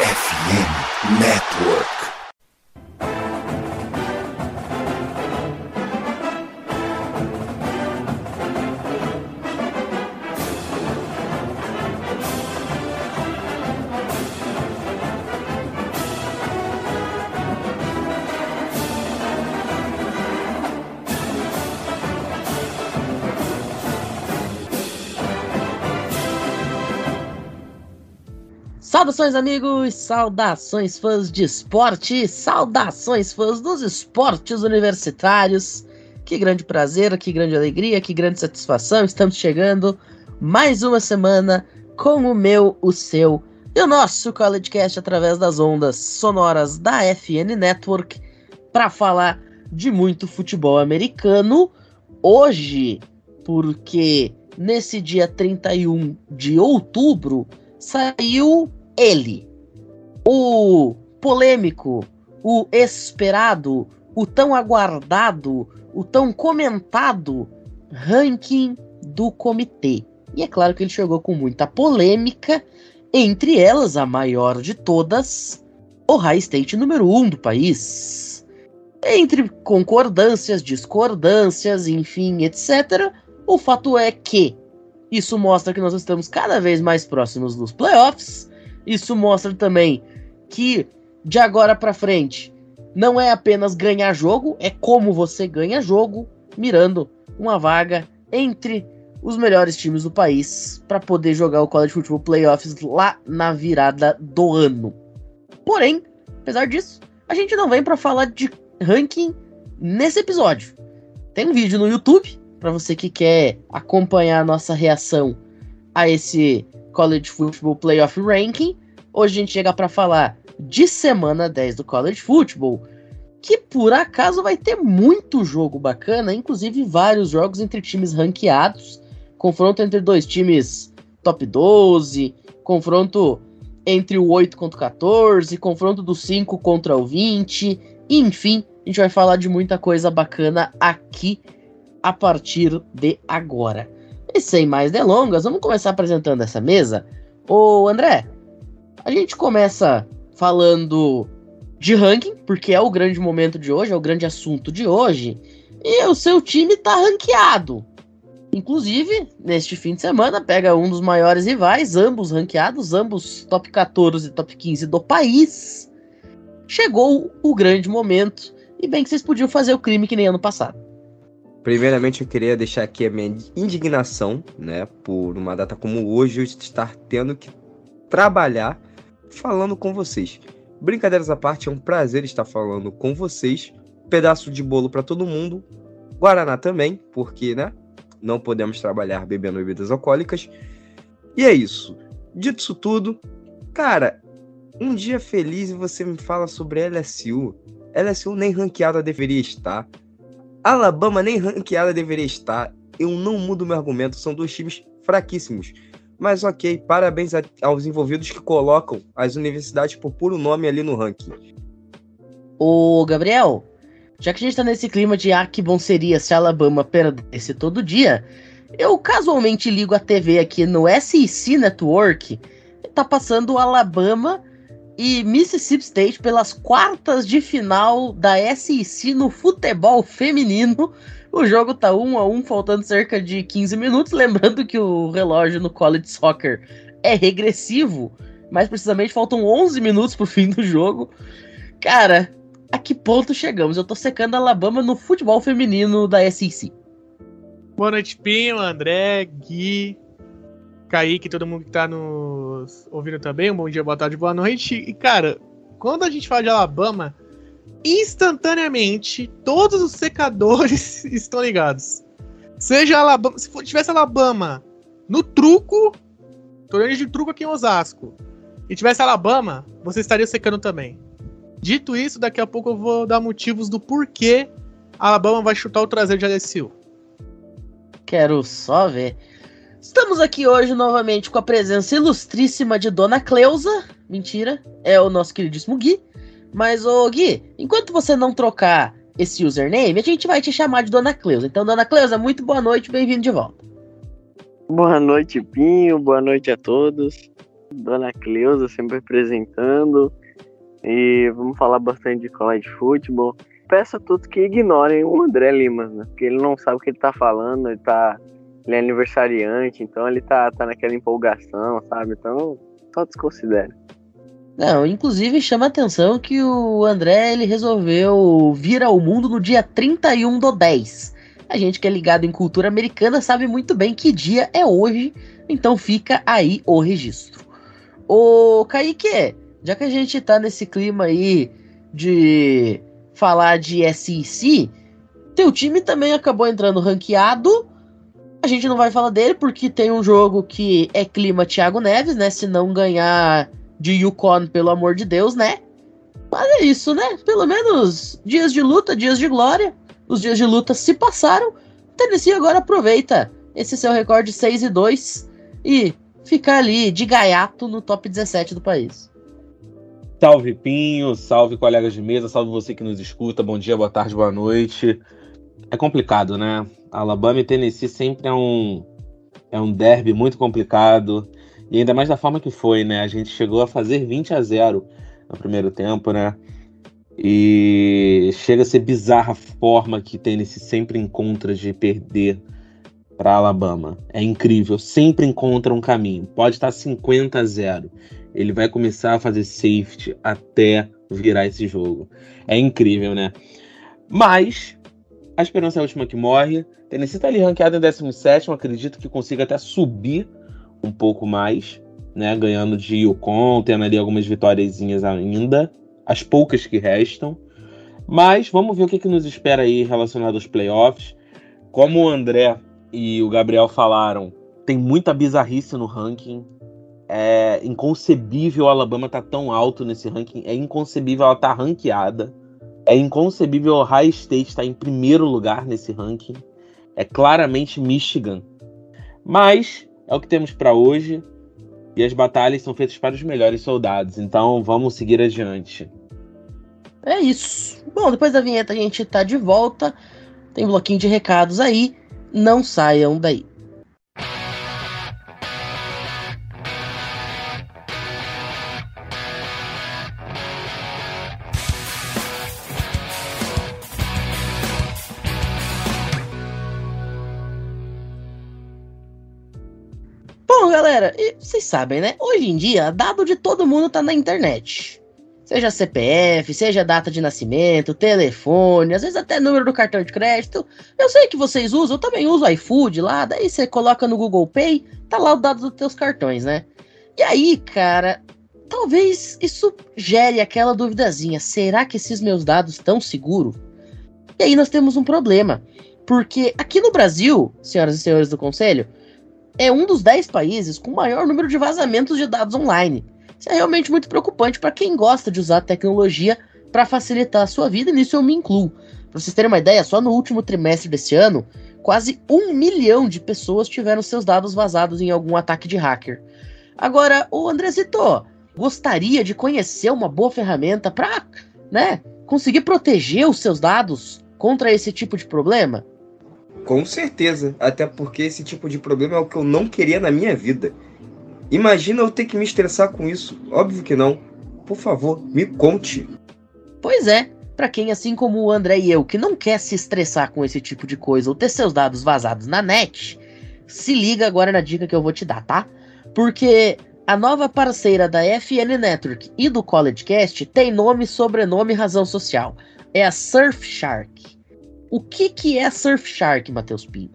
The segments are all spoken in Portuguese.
FM Network. Saudações, amigos! Saudações, fãs de esporte! Saudações, fãs dos esportes universitários! Que grande prazer, que grande alegria, que grande satisfação! Estamos chegando mais uma semana com o meu, o seu e o nosso CollegeCast através das ondas sonoras da FN Network para falar de muito futebol americano hoje, porque nesse dia 31 de outubro saiu ele, o polêmico, o esperado, o tão aguardado, o tão comentado ranking do comitê. E é claro que ele chegou com muita polêmica, entre elas a maior de todas, o High State número 1 um do país. Entre concordâncias, discordâncias, enfim, etc., o fato é que isso mostra que nós estamos cada vez mais próximos dos playoffs isso mostra também que de agora para frente não é apenas ganhar jogo, é como você ganha jogo, mirando uma vaga entre os melhores times do país para poder jogar o College Football Playoffs lá na virada do ano. Porém, apesar disso, a gente não vem para falar de ranking nesse episódio. Tem um vídeo no YouTube para você que quer acompanhar a nossa reação a esse College Football Playoff Ranking. Hoje a gente chega para falar de semana 10 do College Football, que por acaso vai ter muito jogo bacana, inclusive vários jogos entre times ranqueados, confronto entre dois times top 12, confronto entre o 8 contra o 14, confronto do 5 contra o 20, enfim, a gente vai falar de muita coisa bacana aqui a partir de agora. E sem mais delongas, vamos começar apresentando essa mesa. Ô André, a gente começa falando de ranking, porque é o grande momento de hoje, é o grande assunto de hoje. E o seu time tá ranqueado. Inclusive, neste fim de semana, pega um dos maiores rivais, ambos ranqueados, ambos top 14 e top 15 do país. Chegou o grande momento. E bem que vocês podiam fazer o crime que nem ano passado. Primeiramente, eu queria deixar aqui a minha indignação, né, por uma data como hoje eu estar tendo que trabalhar falando com vocês. Brincadeiras à parte, é um prazer estar falando com vocês. Pedaço de bolo para todo mundo. Guaraná também, porque, né, não podemos trabalhar bebendo bebidas alcoólicas. E é isso. Dito isso tudo, cara, um dia feliz e você me fala sobre LSU. LSU nem ranqueada deveria estar. Alabama nem ranqueada deveria estar. Eu não mudo meu argumento, são dois times fraquíssimos. Mas ok, parabéns a, aos envolvidos que colocam as universidades por puro nome ali no ranking. Ô, Gabriel, já que a gente tá nesse clima de ah, que bom seria se Alabama perdesse todo dia, eu casualmente ligo a TV aqui no SEC Network tá passando o Alabama e Mississippi State pelas quartas de final da SEC no futebol feminino. O jogo tá 1 a 1 faltando cerca de 15 minutos, lembrando que o relógio no college soccer é regressivo, mais precisamente faltam 11 minutos pro fim do jogo. Cara, a que ponto chegamos? Eu tô secando a Alabama no futebol feminino da SEC. Boa noite, Pinho, André, Gui, Kaique, todo mundo que tá nos ouvindo também. Um bom dia, boa tarde, boa noite. E, cara, quando a gente fala de Alabama, instantaneamente todos os secadores estão ligados. Seja Alabama, se tivesse Alabama no truco, torneio de truco aqui em Osasco, e tivesse Alabama, você estaria secando também. Dito isso, daqui a pouco eu vou dar motivos do porquê Alabama vai chutar o traseiro de LSU. Quero só ver. Estamos aqui hoje novamente com a presença ilustríssima de Dona Cleusa. Mentira, é o nosso queridíssimo Gui. Mas, ô Gui, enquanto você não trocar esse username, a gente vai te chamar de Dona Cleusa. Então, Dona Cleusa, muito boa noite, bem-vindo de volta. Boa noite, Pinho, boa noite a todos. Dona Cleusa sempre apresentando. E vamos falar bastante de college football. Peço a todos que ignorem o André Lima, né? Porque ele não sabe o que ele tá falando, ele tá. Ele é aniversariante, então ele tá, tá naquela empolgação, sabe? Então, só desconsidere. Não, inclusive chama a atenção que o André ele resolveu vir ao mundo no dia 31 do 10. A gente que é ligado em cultura americana sabe muito bem que dia é hoje, então fica aí o registro. Ô Kaique, já que a gente tá nesse clima aí de falar de SEC, teu time também acabou entrando ranqueado. A gente não vai falar dele porque tem um jogo que é clima Thiago Neves, né? Se não ganhar de Yukon, pelo amor de Deus, né? Mas é isso, né? Pelo menos dias de luta, dias de glória. Os dias de luta se passaram. Tennessee agora aproveita esse seu recorde 6 e 2 e fica ali de gaiato no top 17 do país. Salve Pinho, salve colegas de mesa, salve você que nos escuta. Bom dia, boa tarde, boa noite. É complicado, né? Alabama e Tennessee sempre é um é um derby muito complicado e ainda mais da forma que foi, né? A gente chegou a fazer 20 a 0 no primeiro tempo, né? E chega a ser bizarra a forma que Tennessee sempre encontra de perder para Alabama. É incrível, sempre encontra um caminho. Pode estar 50 a 0 ele vai começar a fazer safety até virar esse jogo. É incrível, né? Mas a esperança é a última que morre. Tennessee tá ali ranqueado em 17, acredito que consiga até subir um pouco mais, né? Ganhando de Yukon, tendo ali algumas vitóriazinhas ainda, as poucas que restam. Mas vamos ver o que, que nos espera aí relacionado aos playoffs. Como o André e o Gabriel falaram, tem muita bizarrice no ranking. É inconcebível o Alabama estar tá tão alto nesse ranking. É inconcebível ela estar tá ranqueada. É inconcebível o High State estar tá em primeiro lugar nesse ranking. É claramente Michigan. Mas é o que temos para hoje. E as batalhas são feitas para os melhores soldados. Então vamos seguir adiante. É isso. Bom, depois da vinheta a gente tá de volta. Tem um bloquinho de recados aí. Não saiam daí. Vocês sabem, né? Hoje em dia, dado de todo mundo tá na internet. Seja CPF, seja data de nascimento, telefone, às vezes até número do cartão de crédito. Eu sei que vocês usam, eu também uso iFood lá, daí você coloca no Google Pay, tá lá o dado dos teus cartões, né? E aí, cara, talvez isso gere aquela duvidazinha: será que esses meus dados estão seguros? E aí nós temos um problema. Porque aqui no Brasil, senhoras e senhores do conselho, é um dos 10 países com maior número de vazamentos de dados online. Isso é realmente muito preocupante para quem gosta de usar a tecnologia para facilitar a sua vida, e nisso eu me incluo. Para vocês terem uma ideia, só no último trimestre desse ano, quase um milhão de pessoas tiveram seus dados vazados em algum ataque de hacker. Agora, o Andrezito, gostaria de conhecer uma boa ferramenta para, né, conseguir proteger os seus dados contra esse tipo de problema? Com certeza, até porque esse tipo de problema é o que eu não queria na minha vida. Imagina eu ter que me estressar com isso. Óbvio que não. Por favor, me conte. Pois é, para quem assim como o André e eu que não quer se estressar com esse tipo de coisa ou ter seus dados vazados na net, se liga agora na dica que eu vou te dar, tá? Porque a nova parceira da FN Network e do CollegeCast tem nome, sobrenome e razão social. É a Surfshark. O que, que é Surfshark, Matheus Pinho?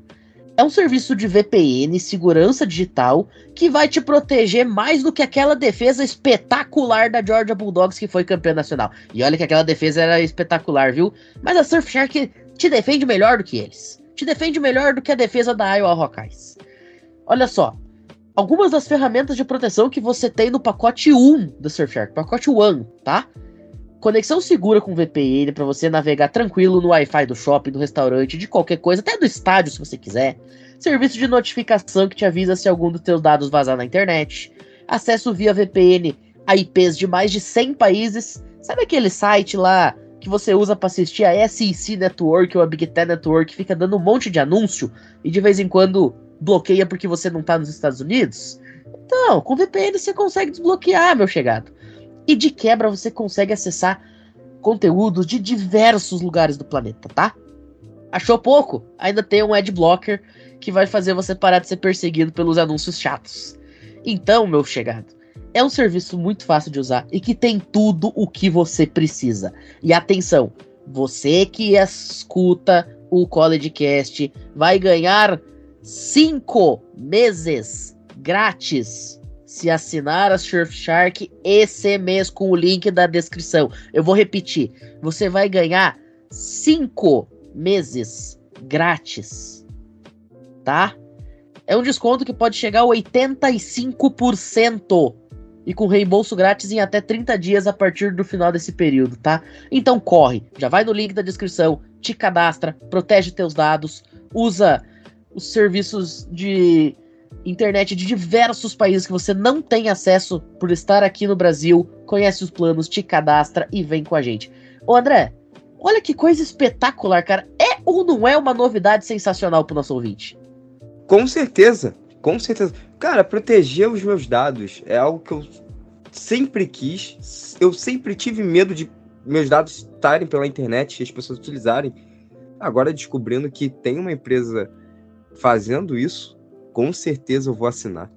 É um serviço de VPN, segurança digital, que vai te proteger mais do que aquela defesa espetacular da Georgia Bulldogs que foi campeã nacional. E olha que aquela defesa era espetacular, viu? Mas a Surfshark te defende melhor do que eles. Te defende melhor do que a defesa da Iowa Hawkeyes. Olha só, algumas das ferramentas de proteção que você tem no pacote 1 do Surfshark, pacote 1, tá? Conexão segura com VPN para você navegar tranquilo no Wi-Fi do shopping, do restaurante, de qualquer coisa, até do estádio se você quiser. Serviço de notificação que te avisa se algum dos teus dados vazar na internet. Acesso via VPN a IPs de mais de 100 países. Sabe aquele site lá que você usa para assistir a SEC Network ou a Big Ten Network, fica dando um monte de anúncio e de vez em quando bloqueia porque você não tá nos Estados Unidos? Então, com VPN você consegue desbloquear, meu chegado. E de quebra você consegue acessar conteúdos de diversos lugares do planeta, tá? Achou pouco? Ainda tem um adblocker que vai fazer você parar de ser perseguido pelos anúncios chatos. Então, meu chegado, é um serviço muito fácil de usar e que tem tudo o que você precisa. E atenção, você que escuta o CollegeCast vai ganhar cinco meses grátis se assinar a Surfshark esse mês com o link da descrição. Eu vou repetir, você vai ganhar cinco meses grátis, tá? É um desconto que pode chegar a 85% e com reembolso grátis em até 30 dias a partir do final desse período, tá? Então corre, já vai no link da descrição, te cadastra, protege teus dados, usa os serviços de internet de diversos países que você não tem acesso por estar aqui no Brasil, conhece os planos, te cadastra e vem com a gente. Ô André, olha que coisa espetacular, cara. É ou não é uma novidade sensacional pro nosso ouvinte? Com certeza, com certeza. Cara, proteger os meus dados é algo que eu sempre quis. Eu sempre tive medo de meus dados estarem pela internet e as pessoas utilizarem. Agora descobrindo que tem uma empresa fazendo isso, com certeza eu vou assinar.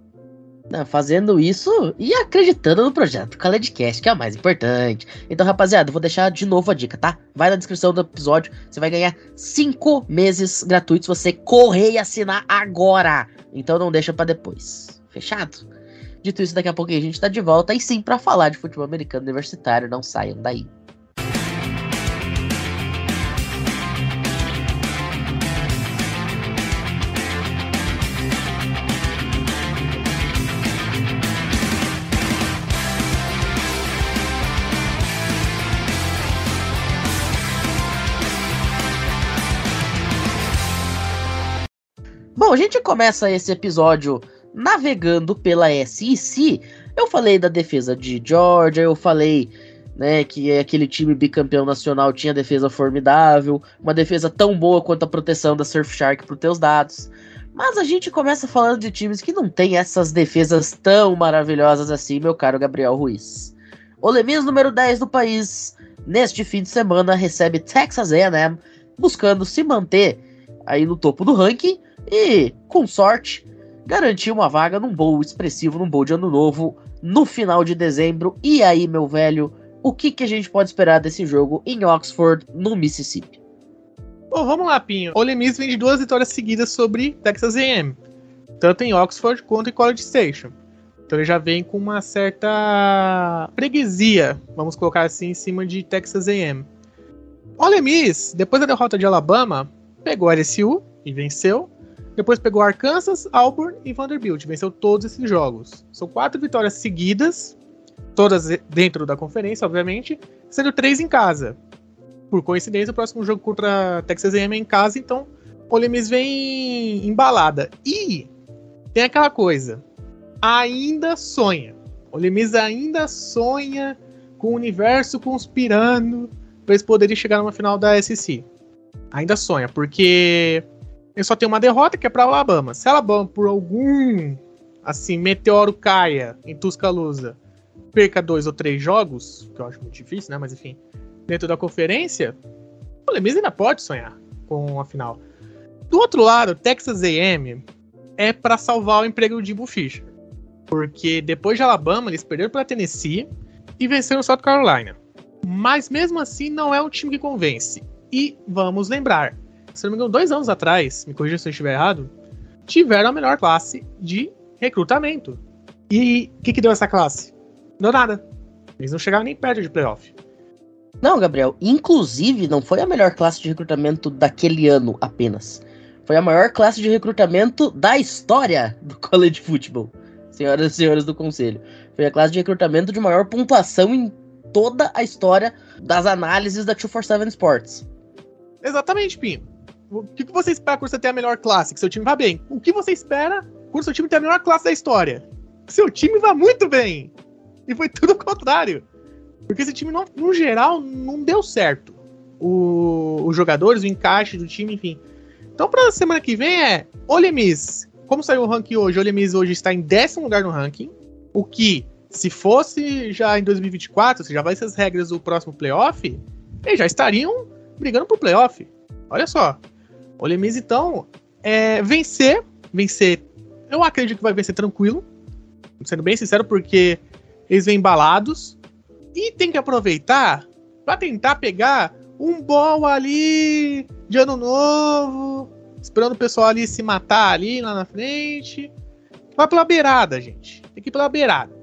Fazendo isso e acreditando no projeto CollegeCast, que é o mais importante. Então, rapaziada, vou deixar de novo a dica, tá? Vai na descrição do episódio, você vai ganhar 5 meses gratuitos você correr e assinar agora. Então não deixa para depois. Fechado? Dito isso, daqui a pouco a gente tá de volta e sim para falar de futebol americano universitário, não saiam daí. Bom, a gente começa esse episódio navegando pela SEC. Eu falei da defesa de Georgia, eu falei né, que aquele time bicampeão nacional tinha defesa formidável, uma defesa tão boa quanto a proteção da Surfshark para os teus dados. Mas a gente começa falando de times que não tem essas defesas tão maravilhosas assim, meu caro Gabriel Ruiz. O Lemis número 10 do país, neste fim de semana, recebe Texas A&M, buscando se manter aí no topo do ranking, e, com sorte, garantir uma vaga num bowl expressivo, num bowl de ano novo, no final de dezembro. E aí, meu velho, o que, que a gente pode esperar desse jogo em Oxford, no Mississippi? Bom, vamos lá, Pinho. Ole Miss vem de duas vitórias seguidas sobre Texas A&M, tanto em Oxford quanto em College Station. Então ele já vem com uma certa freguesia, vamos colocar assim, em cima de Texas A&M. Ole Miss, depois da derrota de Alabama, pegou a LSU e venceu. Depois pegou Arkansas, Auburn e Vanderbilt. Venceu todos esses jogos. São quatro vitórias seguidas, todas dentro da conferência, obviamente, sendo três em casa. Por coincidência, o próximo jogo contra Texas A&M é em casa, então Ole Miss vem embalada. E tem aquela coisa, ainda sonha. Ole Miss ainda sonha com o universo conspirando para eles poderem chegar numa final da SEC. Ainda sonha, porque ele só tem uma derrota, que é para Alabama. Se Alabama, por algum assim, meteoro caia em Tuscaloosa, perca dois ou três jogos, que eu acho muito difícil, né? Mas enfim, dentro da conferência, o Lemis ainda pode sonhar com a final. Do outro lado, Texas A&M é para salvar o emprego de Bull Fisher. Porque depois de Alabama, eles perderam para Tennessee e venceram South Carolina. Mas mesmo assim, não é um time que convence. E vamos lembrar, se não me engano, dois anos atrás, me corrija se eu estiver errado, tiveram a melhor classe de recrutamento. E o que, que deu essa classe? Não deu nada. Eles não chegaram nem perto de playoff. Não, Gabriel. Inclusive, não foi a melhor classe de recrutamento daquele ano apenas. Foi a maior classe de recrutamento da história do college football. Senhoras e senhores do conselho. Foi a classe de recrutamento de maior pontuação em toda a história das análises da 247 Sports. Exatamente, Pinho. O que você espera quando você tem a melhor classe? Que seu time vá bem. O que você espera quando seu time tem a melhor classe da história? Que seu time vá muito bem. E foi tudo o contrário. Porque esse time, no, no geral, não deu certo. O, os jogadores, o encaixe do time, enfim. Então, pra semana que vem é Ole Miss como saiu o ranking hoje, o Ole Miss hoje está em décimo lugar no ranking, o que, se fosse já em 2024, se já vai as regras do próximo playoff, eles já estariam brigando pro playoff. Olha só. O então, é, vencer, vencer, eu acredito que vai vencer tranquilo, sendo bem sincero, porque eles vêm embalados, e tem que aproveitar para tentar pegar um bom ali de ano novo, esperando o pessoal ali se matar ali lá na frente. Vai pela beirada, gente. Tem que ir pela beirada.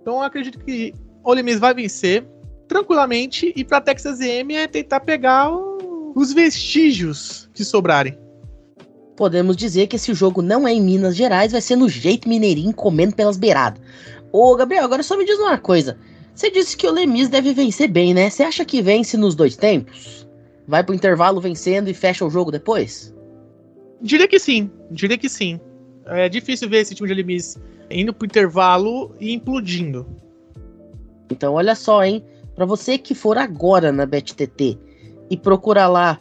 Então eu acredito que o vai vencer tranquilamente e para Texas A&M é tentar pegar o, os vestígios que sobrarem. Podemos dizer que esse jogo não é em Minas Gerais, vai ser no jeito mineirinho comendo pelas beiradas. Ô, Gabriel, agora só me diz uma coisa. Você disse que o Lemis deve vencer bem, né? Você acha que vence nos dois tempos? Vai pro intervalo vencendo e fecha o jogo depois? Diria que sim, diria que sim. É difícil ver esse time de Lemis indo pro intervalo e implodindo. Então olha só, hein? Para você que for agora na BetTT e procurar lá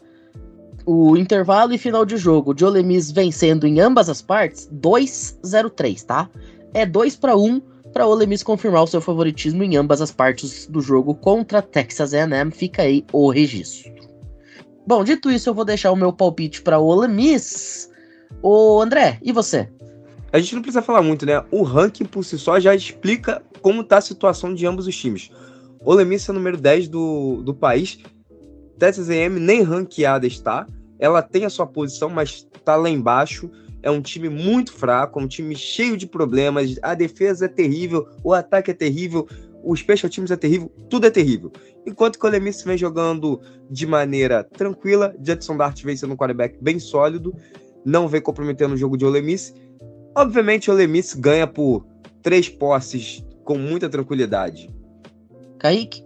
o intervalo e final de jogo de Olemis vencendo em ambas as partes, 2-0-3, tá? É 2 para 1 para Ole Miss confirmar o seu favoritismo em ambas as partes do jogo contra Texas A&M. Fica aí o registro. Bom, dito isso, eu vou deixar o meu palpite para Ole Miss. Ô, André, e você? A gente não precisa falar muito, né? O ranking por si só já explica como tá a situação de ambos os times. Ole Miss é o número 10 do, do país. Texas A&M nem ranqueada está. Ela tem a sua posição, mas tá lá embaixo é um time muito fraco, um time cheio de problemas. A defesa é terrível, o ataque é terrível, o special teams é terrível, tudo é terrível. Enquanto que o Lemis vem jogando de maneira tranquila, Jetson Dart vem sendo um quarterback bem sólido, não vem comprometendo o jogo de Olemis. Obviamente, o Olemis ganha por três posses com muita tranquilidade. Kaique?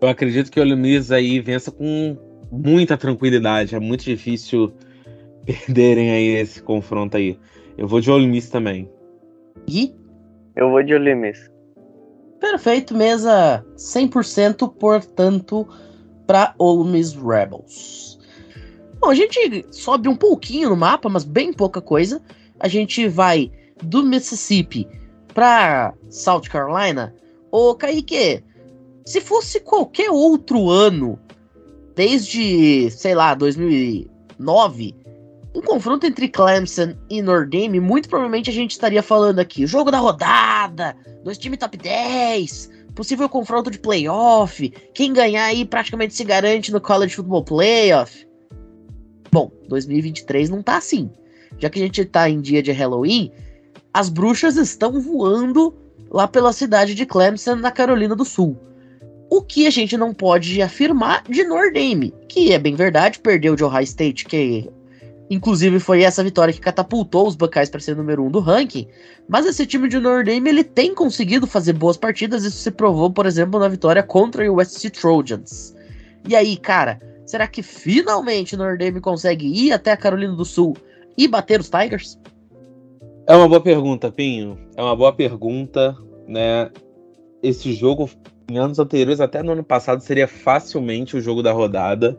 Eu acredito que o Olemis aí vença com muita tranquilidade. É muito difícil perderem aí esse confronto aí. Eu vou de Ole Miss também. Gui? Eu vou de Ole Miss. Perfeito, mesa 100%, portanto, para Ole Miss Rebels. Bom, a gente sobe um pouquinho no mapa, mas bem pouca coisa. A gente vai do Mississippi para South Carolina. Ô, Kaique, se fosse qualquer outro ano, desde, sei lá, 2009, um confronto entre Clemson e Notre Dame, muito provavelmente a gente estaria falando aqui, jogo da rodada, dois times top 10, possível confronto de playoff, quem ganhar aí praticamente se garante no College Football Playoff. Bom, 2023 não tá assim. Já que a gente tá em dia de Halloween, as bruxas estão voando lá pela cidade de Clemson, na Carolina do Sul. O que a gente não pode afirmar de Notre Dame, que é bem verdade, perdeu de Ohio State, que Inclusive, foi essa vitória que catapultou os Buckeyes para ser número um do ranking. Mas esse time de Notre Dame ele tem conseguido fazer boas partidas. Isso se provou, por exemplo, na vitória contra o Sea Trojans. E aí, cara, será que finalmente Notre Dame consegue ir até a Carolina do Sul e bater os Tigers? É uma boa pergunta, Pinho. É uma boa pergunta, né? Esse jogo, em anos anteriores, até no ano passado, seria facilmente o jogo da rodada.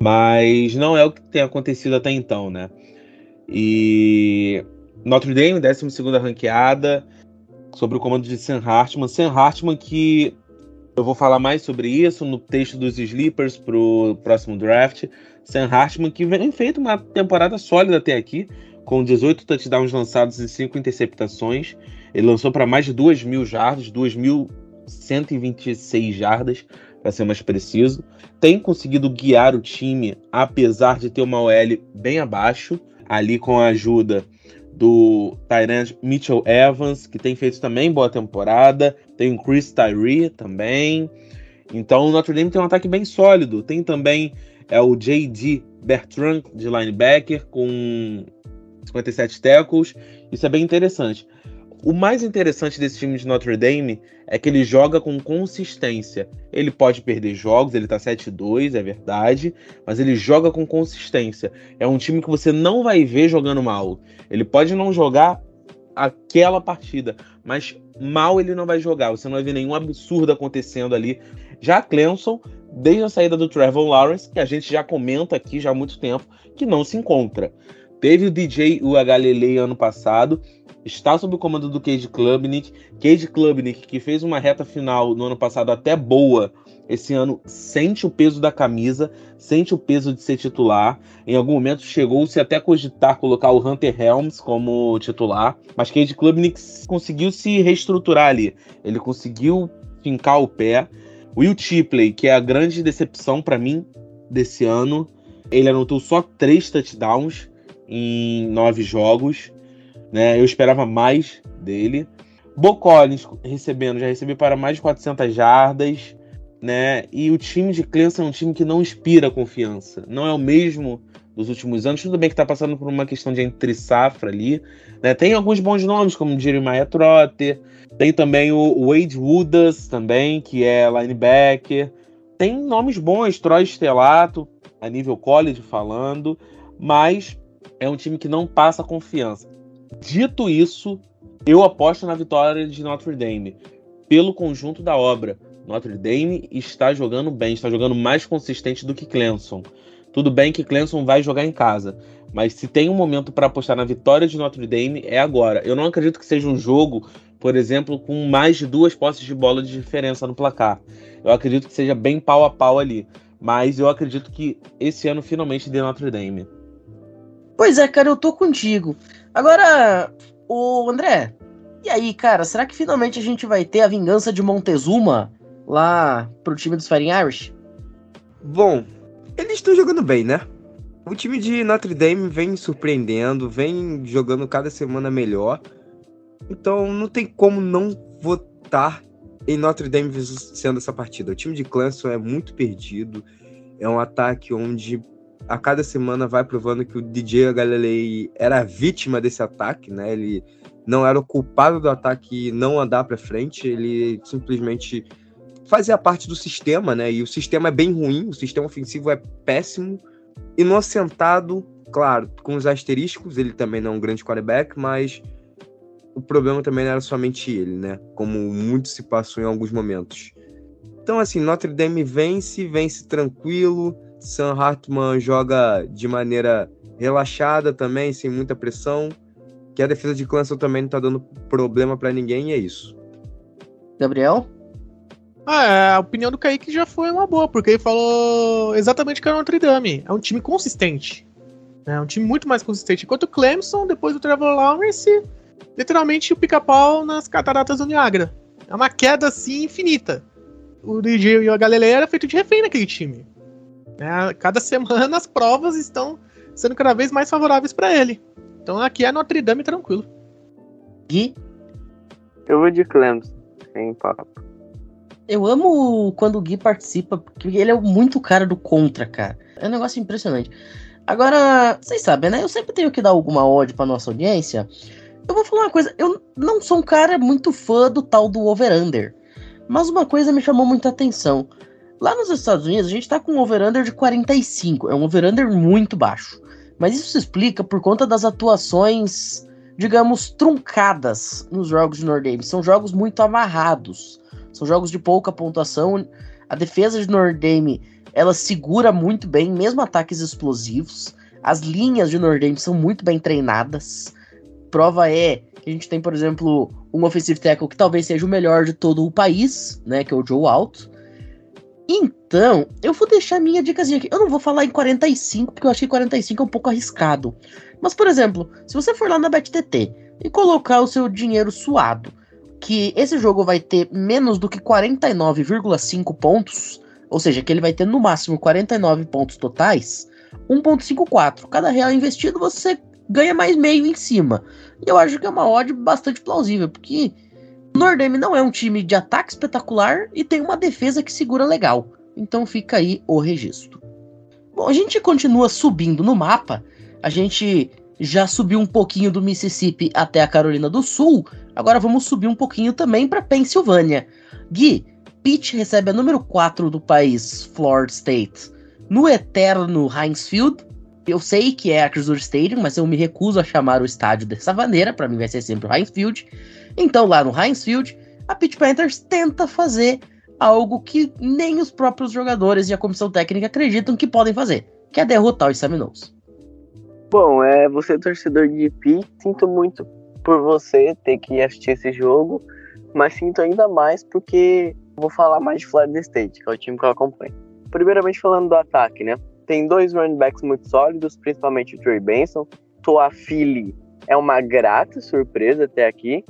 Mas não é o que tem acontecido até então, né? E Notre Dame, 12 ranqueada, sobre o comando de Sam Hartman. Sam Hartman que eu vou falar mais sobre isso no texto dos Sleepers para o próximo draft. Sam Hartman que vem feito uma temporada sólida até aqui, com 18 touchdowns lançados e 5 interceptações. Ele lançou para mais de 2 mil jardas, 2.126 jardas, para ser mais preciso. Tem conseguido guiar o time, apesar de ter uma OL bem abaixo, ali com a ajuda do Tyrant Mitchell Evans, que tem feito também boa temporada. Tem o Chris Tyree também. Então o Notre Dame tem um ataque bem sólido. Tem também é, o J.D. Bertrand de linebacker com 57 tackles. Isso é bem interessante. O mais interessante desse time de Notre Dame é que ele joga com consistência. Ele pode perder jogos, ele tá 7-2, é verdade, mas ele joga com consistência. É um time que você não vai ver jogando mal. Ele pode não jogar aquela partida, mas mal ele não vai jogar. Você não vai ver nenhum absurdo acontecendo ali. Já Clemson, desde a saída do Trevor Lawrence, que a gente já comenta aqui já há muito tempo, que não se encontra. Teve o DJ Uagalele ano passado, está sob o comando do Cage Klubnik. Cage Klubnik, que fez uma reta final no ano passado até boa, esse ano sente o peso da camisa, sente o peso de ser titular. Em algum momento chegou-se até cogitar colocar o Hunter Helms como titular, mas Cade Klubnik conseguiu se reestruturar ali. Ele conseguiu fincar o pé. Will Chipley, que é a grande decepção para mim desse ano, ele anotou só três touchdowns em nove jogos. Né? Eu esperava mais dele. Bo Collins recebendo, já recebeu para mais de 400 jardas né? E o time de Clemson é um time que não inspira confiança. Não é o mesmo dos últimos anos. Tudo bem que está passando por uma questão de entre safra ali. Né? Tem alguns bons nomes, como Jeremiah Trotter. Tem também o Wade Woodas também, que é linebacker. Tem nomes bons, Troy Stelato, a nível college falando. Mas é um time que não passa confiança. Dito isso, eu aposto na vitória de Notre Dame. Pelo conjunto da obra Notre Dame está jogando bem, está jogando mais consistente do que Clemson. Tudo bem que Clemson vai jogar em casa, mas se tem um momento para apostar na vitória de Notre Dame é agora. Eu não acredito que seja um jogo, por exemplo, com mais de duas posses de bola de diferença no placar. Eu acredito que seja bem pau a pau ali, mas eu acredito que esse ano finalmente dê Notre Dame. Pois é, cara, eu tô contigo. Agora, o André, e aí, cara, será que finalmente a gente vai ter a vingança de Montezuma lá pro time dos Fighting Irish? Bom, eles estão jogando bem, né? O time de Notre Dame vem surpreendendo, vem jogando cada semana melhor. Então não tem como não votar em Notre Dame sendo essa partida. O time de Clemson é muito perdido. É um ataque onde a cada semana vai provando que o DJ Galilei era vítima desse ataque, né? Ele não era o culpado do ataque não andar para frente, ele simplesmente fazia parte do sistema, né? E o sistema é bem ruim, o sistema ofensivo é péssimo. Inocentado, claro, com os asterísticos, ele também não é um grande quarterback, mas o problema também não era somente ele, né? Como muito se passou em alguns momentos. Então, assim, Notre Dame vence, vence tranquilo. Sam Hartman joga de maneira relaxada também, sem muita pressão. Que a defesa de Clemson também não tá dando problema para ninguém, e é isso. Gabriel? Ah, é, a opinião do Kaique já foi uma boa, porque ele falou exatamente que era o Notre Dame. É um time consistente. É um time muito mais consistente. Enquanto o Clemson, depois do Trevor Lawrence, literalmente o pica-pau nas cataratas do Niagara. É uma queda assim infinita. O DJ e a Galilei era feito de refém naquele time. É, cada semana as provas estão sendo cada vez mais favoráveis para ele. Então aqui é Notre Dame tranquilo. Gui? Eu vou de Clemson, sem papo. Eu amo quando o Gui participa, porque ele é muito cara do contra, cara. É um negócio impressionante. Agora, vocês sabem, né? Eu sempre tenho que dar alguma ódio pra nossa audiência. Eu vou falar uma coisa, eu não sou um cara muito fã do tal do over-under. Mas uma coisa me chamou muita atenção. Lá nos Estados Unidos, a gente tá com um over-under de 45. É um over-under muito baixo. Mas isso se explica por conta das atuações, digamos, truncadas nos jogos de Nordame. São jogos muito amarrados. São jogos de pouca pontuação. A defesa de Nordame, ela segura muito bem, mesmo ataques explosivos. As linhas de Nordame são muito bem treinadas. Prova é que a gente tem, por exemplo, um offensive tackle que talvez seja o melhor de todo o país, né, que é o Joe Alto. Então, eu vou deixar minha dicasinha aqui. Eu não vou falar em 45, porque eu achei 45 é um pouco arriscado. Mas, por exemplo, se você for lá na BetTT e colocar o seu dinheiro suado que esse jogo vai ter menos do que 49,5 pontos, ou seja, que ele vai ter no máximo 49 pontos totais, 1.54. Cada real investido você ganha mais meio em cima. E eu acho que é uma odd bastante plausível, porque Nordame não é um time de ataque espetacular e tem uma defesa que segura legal. Então fica aí o registro. Bom, a gente continua subindo no mapa. A gente já subiu um pouquinho do Mississippi até a Carolina do Sul, agora vamos subir um pouquinho também para Pensilvânia. Gui, Pitt recebe a número 4 do país, Florida State, no eterno Heinz Field. Eu sei que é a Chrysler Stadium, mas eu me recuso a chamar o estádio dessa maneira, para mim vai ser sempre o Heinz Field. Então, lá no Heinz Field, a Pitt Panthers tenta fazer algo que nem os próprios jogadores e a comissão técnica acreditam que podem fazer, que é derrotar os Seminoles. Bom, é você torcedor de Pitt, sinto muito por você ter que assistir esse jogo, mas sinto ainda mais porque vou falar mais de Florida State, que é o time que eu acompanho. Primeiramente falando do ataque, né? Tem dois running backs muito sólidos, principalmente o Trey Benson. Toafili é uma grata surpresa até aqui.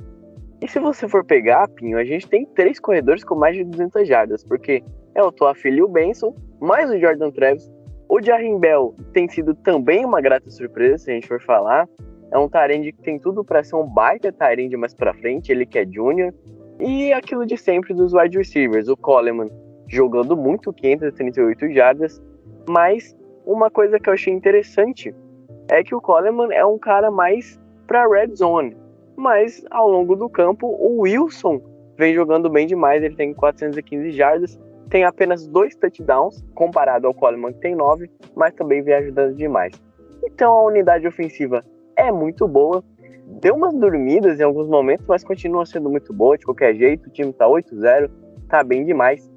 E se você for pegar, Pinho, a gente tem três corredores com mais de 200 jardas, porque é o Toafili e o Benson, mais o Jordan Travis. O Jarim Bell tem sido também uma grata surpresa, se a gente for falar. É um Tyrande que tem tudo para ser um baita Tyrande mais para frente, ele que é júnior. E aquilo de sempre dos wide receivers, o Coleman jogando muito, 538 jardas, mas uma coisa que eu achei interessante é que o Coleman é um cara mais para red zone, mas ao longo do campo o Wilson vem jogando bem demais, ele tem 415 jardas, tem apenas dois touchdowns comparado ao Coleman que tem nove, mas também vem ajudando demais. Então a unidade ofensiva é muito boa, deu umas dormidas em alguns momentos, mas continua sendo muito boa de qualquer jeito, o time tá 8-0, tá bem demais.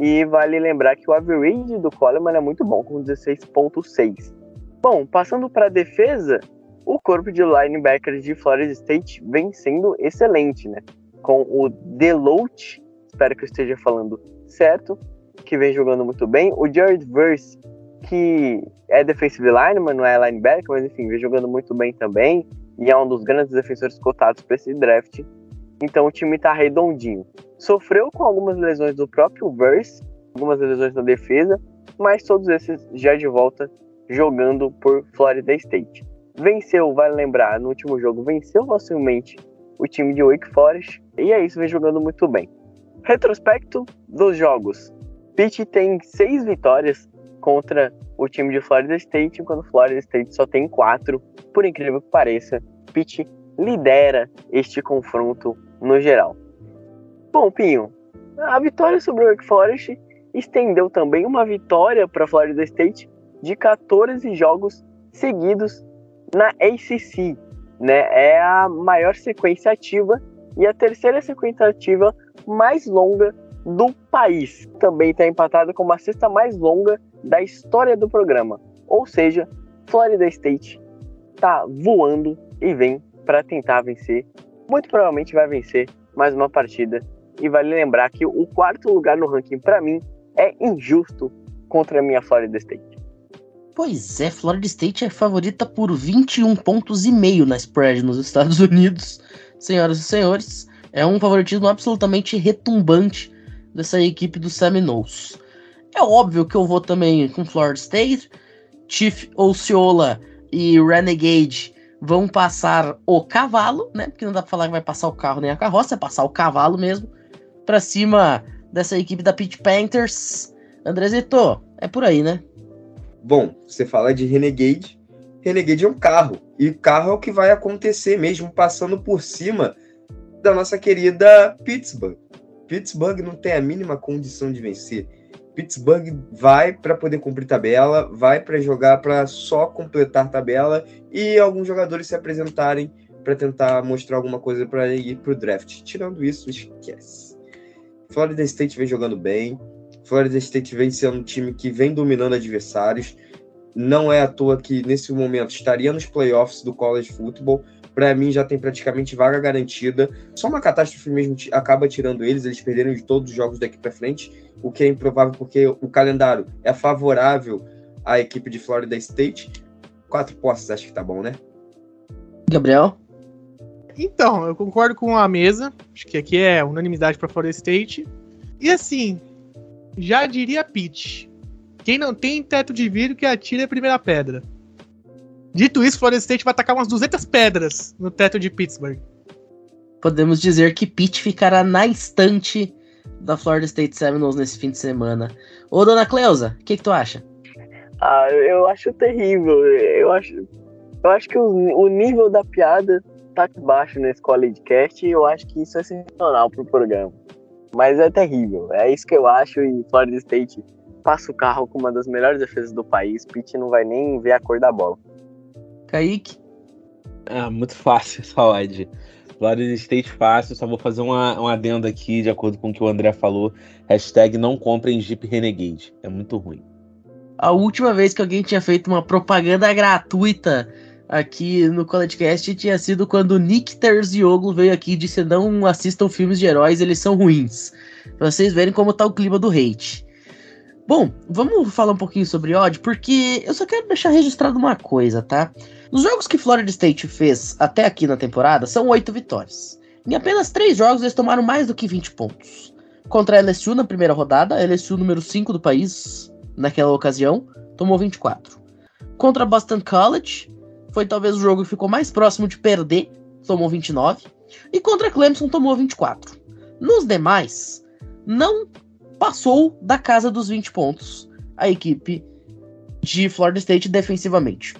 E vale lembrar que o average do Coleman é muito bom, com 16.6. Bom, passando para a defesa, o corpo de linebackers de Florida State vem sendo excelente, né? Com o Deloach, espero que eu esteja falando certo, que vem jogando muito bem. O Jared Verse, que é defensive lineman, não é linebacker, mas enfim, vem jogando muito bem também. E é um dos grandes defensores cotados para esse draft. Então o time está redondinho. Sofreu com algumas lesões do próprio Verse, algumas lesões na defesa, mas todos esses já de volta jogando por Florida State. Venceu, vale lembrar, no último jogo, venceu facilmente o time de Wake Forest, e é isso, vem jogando muito bem. Retrospecto dos jogos. Pitt tem seis vitórias contra o time de Florida State, enquanto Florida State só tem quatro. Por incrível que pareça, Pitt lidera este confronto no geral. Bom, Pinho, a vitória sobre o Wake Forest estendeu também uma vitória para Florida State de 14 jogos seguidos na ACC, né? É a maior sequência ativa e a terceira sequência ativa mais longa do país. Também está empatada com a sexta mais longa da história do programa. Ou seja, Florida State está voando e vem para tentar vencer. Muito provavelmente vai vencer mais uma partida. E vale lembrar que o quarto lugar no ranking, para mim, é injusto contra a minha Florida State. Pois é, Florida State é favorita por 21 pontos e meio na spread nos Estados Unidos. Senhoras e senhores, é um favoritismo absolutamente retumbante dessa equipe do Seminoles. É óbvio que eu vou também com Florida State. Chief Osceola e Renegade vão passar o cavalo, né? Porque não dá pra falar que vai passar o carro nem a carroça, é passar o cavalo mesmo. Pra cima dessa equipe da Pit Panthers. Andrezito, é por aí, né? Bom, você fala de Renegade. Renegade é um carro. E carro é o que vai acontecer mesmo, passando por cima da nossa querida Pittsburgh. Pittsburgh não tem a mínima condição de vencer. Pittsburgh vai para poder cumprir tabela, vai para jogar para só completar tabela e alguns jogadores se apresentarem para tentar mostrar alguma coisa para ir para o draft. Tirando isso, esquece. Florida State vem jogando bem. Florida State vem sendo um time que vem dominando adversários. Não é à toa que nesse momento estaria nos playoffs do college football para mim já tem praticamente vaga garantida. Só uma catástrofe mesmo acaba tirando eles, eles perderam de todos os jogos daqui para frente, o que é improvável porque o calendário é favorável à equipe de Florida State. Quatro posses, acho que tá bom, né? Gabriel? Então, eu concordo com a mesa. Acho que aqui é unanimidade para Florida State. E assim, já diria Pete. Quem não tem teto de vidro que atire a primeira pedra. Dito isso, Florida State vai atacar umas 200 pedras no teto de Pittsburgh. Podemos dizer que Pitt ficará na estante da Florida State Seminoles nesse fim de semana. Ô, dona Cleusa, o que, que tu acha? Ah, eu acho terrível. Eu acho, eu acho que o, o nível da piada tá baixo nesse college cast e eu acho que isso é sensacional pro programa. Mas é terrível. É isso que eu acho e Florida State passa o carro com uma das melhores defesas do país. Pitt não vai nem ver a cor da bola. Kaique? É muito fácil essa odd. Florida State fácil, só vou fazer uma, um adendo aqui, de acordo com o que o André falou. Hashtag não comprem Jeep Renegade. É muito ruim. A última vez que alguém tinha feito uma propaganda gratuita aqui no CollegeCast tinha sido quando o Nick Terzioglu veio aqui e disse não assistam filmes de heróis, eles são ruins. Pra vocês verem como tá o clima do hate. Bom, vamos falar um pouquinho sobre odd, porque eu só quero deixar registrado uma coisa, tá? Nos jogos que Florida State fez até aqui na temporada, são oito vitórias. Em apenas três jogos, eles tomaram mais do que 20 pontos. Contra a LSU na primeira rodada, a LSU número 5 do país, naquela ocasião, tomou 24. Contra Boston College, foi talvez o jogo que ficou mais próximo de perder, tomou 29. E contra Clemson, tomou 24. Nos demais, não passou da casa dos 20 pontos a equipe de Florida State defensivamente.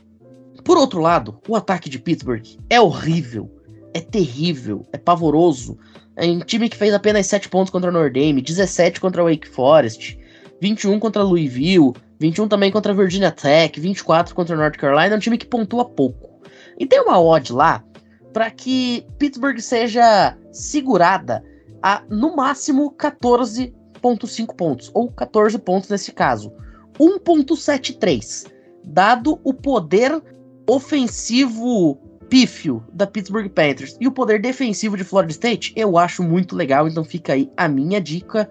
Por outro lado, o ataque de Pittsburgh é horrível, é terrível, é pavoroso. É um time que fez apenas 7 pontos contra Notre Dame, 17 contra Wake Forest, 21 contra Louisville, 21 também contra Virginia Tech, 24 contra North Carolina, um time que pontua pouco. E tem uma odd lá para que Pittsburgh seja segurada a no máximo 14.5 pontos, ou 14 pontos nesse caso. 1.73, dado o poder ofensivo pífio da Pittsburgh Panthers e o poder defensivo de Florida State, eu acho muito legal, então fica aí a minha dica.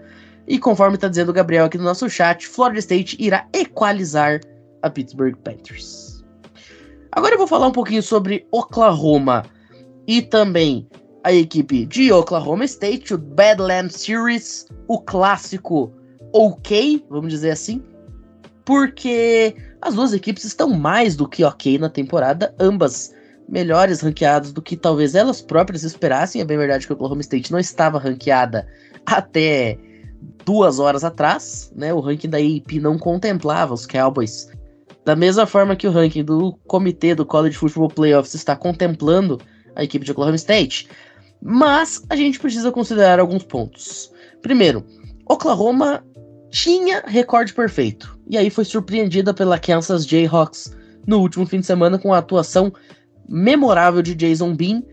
E conforme está dizendo o Gabriel aqui no nosso chat, Florida State irá equalizar a Pittsburgh Panthers. Agora eu vou falar um pouquinho sobre Oklahoma e também a equipe de Oklahoma State, o Badlands Series, o clássico ok, vamos dizer assim, porque as duas equipes estão mais do que ok na temporada, ambas melhores ranqueadas do que talvez elas próprias esperassem. É bem verdade que o Oklahoma State não estava ranqueada até duas horas atrás, né? O ranking da AP não contemplava os Cowboys. Da mesma forma que o ranking do comitê do College Football Playoffs está contemplando a equipe de Oklahoma State. Mas a gente precisa considerar alguns pontos. Primeiro, Oklahoma tinha recorde perfeito. E aí foi surpreendida pela Kansas Jayhawks no último fim de semana com a atuação memorável de Jason Bean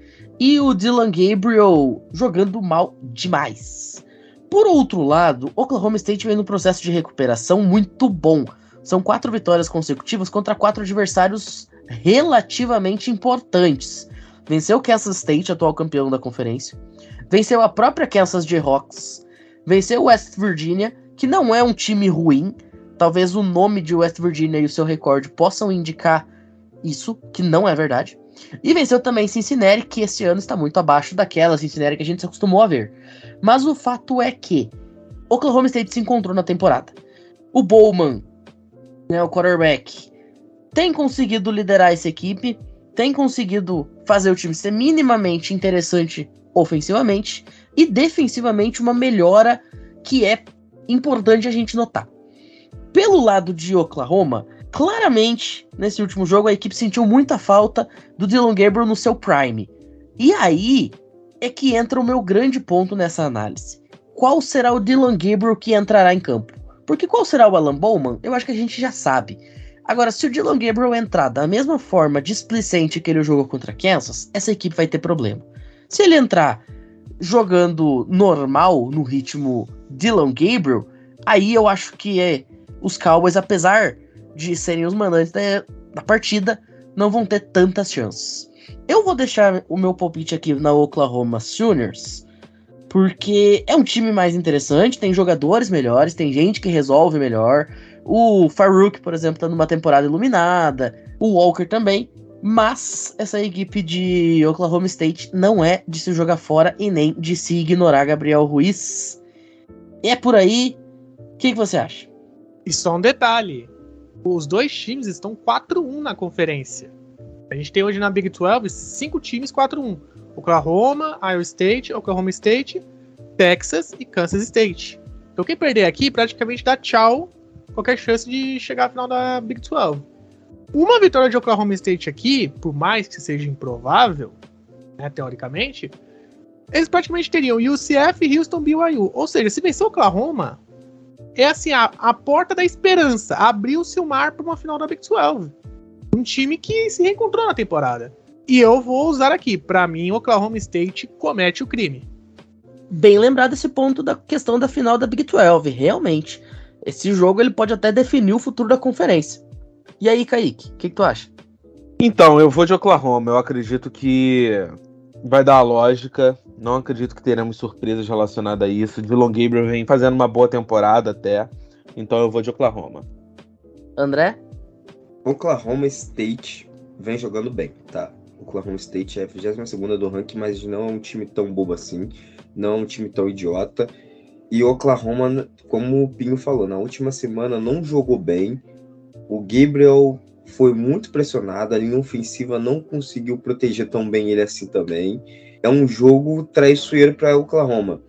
e o Dylan Gabriel jogando mal demais. Por outro lado, Oklahoma State vem num processo de recuperação muito bom. São quatro vitórias consecutivas contra quatro adversários relativamente importantes. Venceu Kansas State, atual campeão da conferência. Venceu a própria Kansas Jayhawks. Venceu West Virginia, que não é um time ruim. Talvez o nome de West Virginia e o seu recorde possam indicar isso, que não é verdade. E venceu também Cincinnati, que esse ano está muito abaixo daquela Cincinnati que a gente se acostumou a ver. Mas o fato é que Oklahoma State se encontrou na temporada. O Bowman, né, o quarterback, tem conseguido liderar essa equipe, tem conseguido fazer o time ser minimamente interessante ofensivamente e defensivamente uma melhora que é importante a gente notar. Pelo lado de Oklahoma, claramente, nesse último jogo, a equipe sentiu muita falta do Dylan Gabriel no seu prime. E aí é que entra o meu grande ponto nessa análise. Qual será o Dylan Gabriel que entrará em campo? Porque qual será o Alan Bowman? Eu acho que a gente já sabe. Agora, se o Dylan Gabriel entrar da mesma forma displicente que ele jogou contra Kansas, essa equipe vai ter problema. Se ele entrar jogando normal, no ritmo Dylan Gabriel, aí eu acho que é os Cowboys, apesar de serem os mandantes da, da partida, não vão ter tantas chances. Eu vou deixar o meu palpite aqui na Oklahoma Sooners, porque é um time mais interessante, tem jogadores melhores, tem gente que resolve melhor. O Farouk, por exemplo, tá numa temporada iluminada, o Walker também. Mas essa equipe de Oklahoma State não é de se jogar fora e nem de se ignorar Gabriel Ruiz. É por aí. O que, que você acha? E só um detalhe: os dois times estão 4-1 na conferência. A gente tem hoje na Big 12 cinco times 4-1. Oklahoma, Iowa State, Oklahoma State, Texas e Kansas State. Então quem perder aqui praticamente dá tchau qualquer chance de chegar à final da Big 12. Uma vitória de Oklahoma State aqui, por mais que seja improvável, né, teoricamente, eles praticamente teriam UCF, Houston, BYU. Ou seja, se vencer Oklahoma, é assim, a, a porta da esperança. Abriu-se o mar para uma final da Big 12. Um time que se reencontrou na temporada. E eu vou usar aqui, para mim, Oklahoma State comete o crime. Bem lembrado esse ponto da questão da final da Big 12, realmente. Esse jogo ele pode até definir o futuro da conferência. E aí, Kaique, o que, que, tu acha? Então, eu vou de Oklahoma. Eu acredito que vai dar a lógica. Não acredito que teremos surpresas relacionadas a isso. Dylan Gabriel vem fazendo uma boa temporada até. Então eu vou de Oklahoma. André? Oklahoma State vem jogando bem, tá? Oklahoma State é a 22 do ranking, mas não é um time tão bobo assim. Não é um time tão idiota. E Oklahoma, como o Pinho falou, na última semana não jogou bem. O Gabriel foi muito pressionado, a linha ofensiva não conseguiu proteger tão bem ele assim também. É um jogo traiçoeiro para Oklahoma.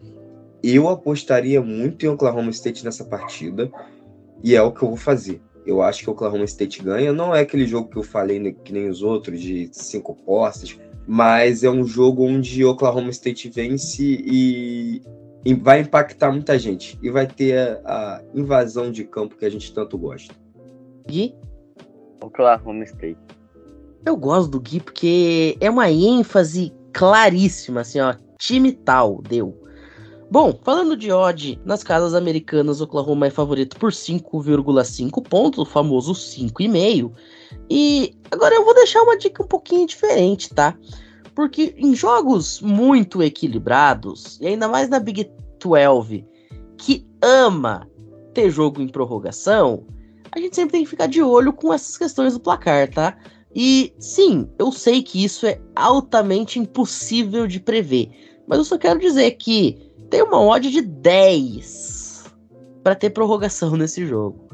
Eu apostaria muito em Oklahoma State nessa partida e é o que eu vou fazer. Eu acho que o Oklahoma State ganha. Não é aquele jogo que eu falei que nem os outros, de cinco postes, mas é um jogo onde Oklahoma State vence e, e vai impactar muita gente. E vai ter a, a, invasão de campo que a gente tanto gosta. Gui? Oklahoma State. Eu gosto do Gui porque é uma ênfase claríssima, assim, ó. Time tal, deu. Bom, falando de odd, nas casas americanas, Oklahoma é favorito por 5,5 pontos, o famoso 5,5. E agora eu vou deixar uma dica um pouquinho diferente, tá? Porque em jogos muito equilibrados, e ainda mais na Big 12, que ama ter jogo em prorrogação, a gente sempre tem que ficar de olho com essas questões do placar, tá? E sim, eu sei que isso é altamente impossível de prever, mas eu só quero dizer que tem uma odd de 10 para ter prorrogação nesse jogo.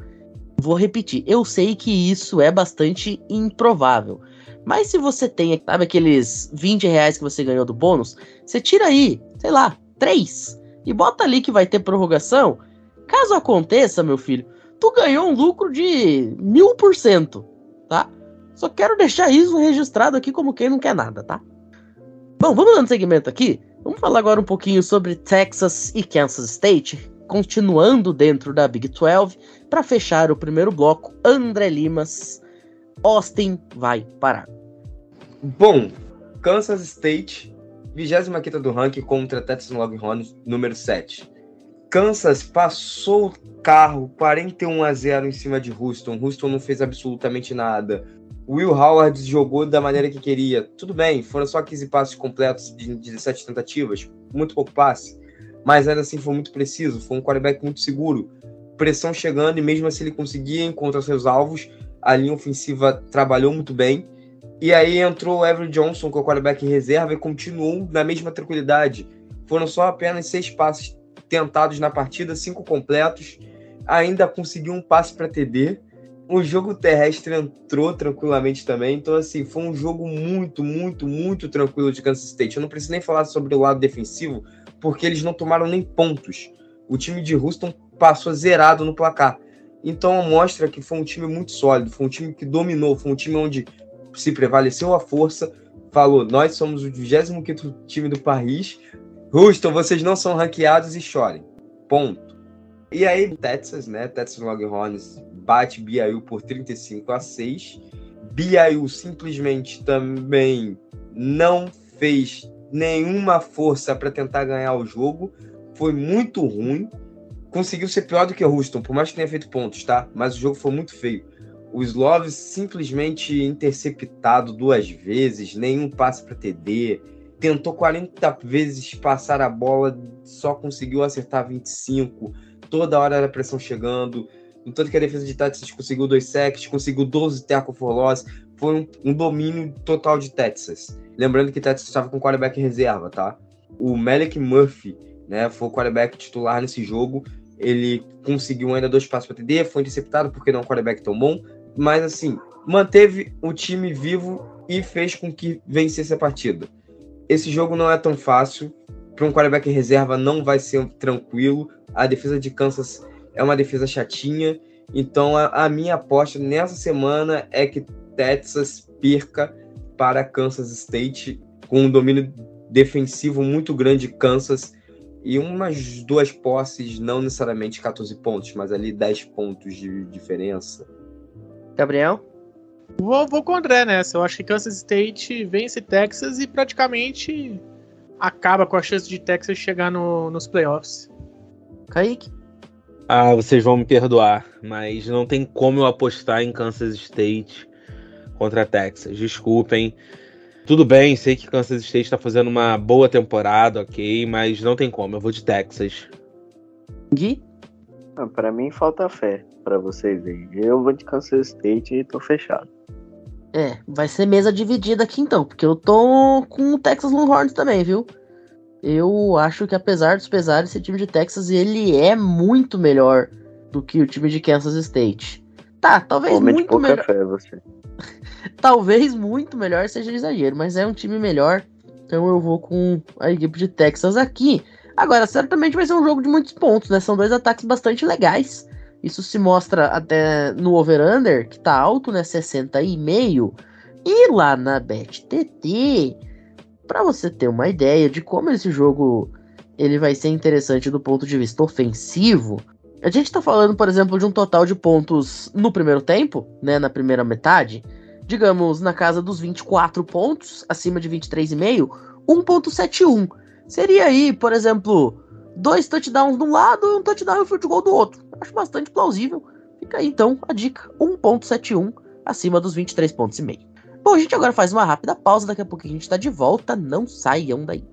Vou repetir, eu sei que isso é bastante improvável. Mas se você tem, sabe, aqueles 20 reais que você ganhou do bônus, você tira aí, sei lá, 3 e bota ali que vai ter prorrogação. Caso aconteça, meu filho, tu ganhou um lucro de mil por cento, tá? Só quero deixar isso registrado aqui como quem não quer nada, tá? Bom, vamos dando segmento aqui. Vamos falar agora um pouquinho sobre Texas e Kansas State, continuando dentro da Big 12. Para fechar o primeiro bloco, André Limas, Austin vai parar. Bom, Kansas State, 25 do ranking contra Texas Longhorns, número 7. Kansas passou o carro 41 a 0 em cima de Houston. Houston não fez absolutamente nada. Will Howard jogou da maneira que queria. Tudo bem, foram só 15 passes completos de 17 tentativas, muito pouco passe, mas ainda assim foi muito preciso, foi um quarterback muito seguro. Pressão chegando e mesmo assim ele conseguia encontrar seus alvos. A linha ofensiva trabalhou muito bem. E aí entrou o Everett Johnson, que é o quarterback em reserva, e continuou na mesma tranquilidade. Foram só apenas seis passes tentados na partida, cinco completos. Ainda conseguiu um passe para TD o jogo terrestre entrou tranquilamente também. Então, assim, foi um jogo muito, muito, muito tranquilo de Kansas State. Eu não preciso nem falar sobre o lado defensivo, porque eles não tomaram nem pontos. O time de Houston passou zerado no placar. Então, mostra que foi um time muito sólido, foi um time que dominou, foi um time onde se prevaleceu a força. Falou, nós somos o 25 time do país. Houston, vocês não são ranqueados e chorem. Ponto. E aí, Texas, né? Texas Longhorns bate BYU por 35 a 6. BYU simplesmente também não fez nenhuma força para tentar ganhar o jogo. Foi muito ruim. Conseguiu ser pior do que o Houston, por mais que tenha feito pontos, tá? Mas o jogo foi muito feio. O Sloves simplesmente interceptado duas vezes, nenhum passe para TD. Tentou 40 vezes passar a bola, só conseguiu acertar 25. Toda hora era pressão chegando no tanto que a defesa de Texas conseguiu dois sacks, conseguiu 12 tackle for loss, foi um, um, domínio total de Texas. Lembrando que Texas estava com quarterback reserva, tá? O Malik Murphy, né, foi o quarterback titular nesse jogo. Ele conseguiu ainda dois passos para TD, foi interceptado porque não é um quarterback tão bom, mas assim, manteve o time vivo e fez com que vencesse a partida. Esse jogo não é tão fácil, para um quarterback reserva não vai ser tranquilo. A defesa de Kansas é uma defesa chatinha. Então a, a minha aposta nessa semana é que Texas perca para Kansas State com um domínio defensivo muito grande Kansas e umas duas posses, não necessariamente 14 pontos, mas ali 10 pontos de diferença. Gabriel? Vou, vou com o André nessa. Eu acho que Kansas State vence Texas e praticamente acaba com a chance de Texas chegar no, nos playoffs. Kaique? Ah, vocês vão me perdoar, mas não tem como eu apostar em Kansas State contra Texas. Desculpem. Tudo bem, sei que Kansas State está fazendo uma boa temporada, ok, mas não tem como. Eu vou de Texas. Gui? Ah, pra mim falta fé pra vocês aí. Eu vou de Kansas State e tô fechado. É, vai ser mesa dividida aqui então, porque eu tô com o Texas Longhorns também, viu? Eu acho que apesar dos pesares, esse time de Texas ele é muito melhor do que o time de Kansas State. Tá, talvez Homem de muito melhor. fé você. Talvez muito melhor seja exagero, mas é um time melhor. Então eu vou com a equipe de Texas aqui. Agora, certamente vai ser um jogo de muitos pontos, né? São dois ataques bastante legais. Isso se mostra até no over-under, que tá alto, né? 60,5. E lá na BetTT, para você ter uma ideia de como esse jogo ele vai ser interessante do ponto de vista ofensivo, a gente tá falando, por exemplo, de um total de pontos no primeiro tempo, né, na primeira metade, digamos na casa dos 24 pontos, acima de 23,5, 1.71. Seria aí, por exemplo, dois touchdowns de um lado e um touchdown e um field goal do outro. Acho bastante plausível. Fica aí então a dica, 1.71 acima dos 23 pontos e meio. Bom, a gente agora faz uma rápida pausa, daqui a pouco a gente tá de volta, não saiam daí.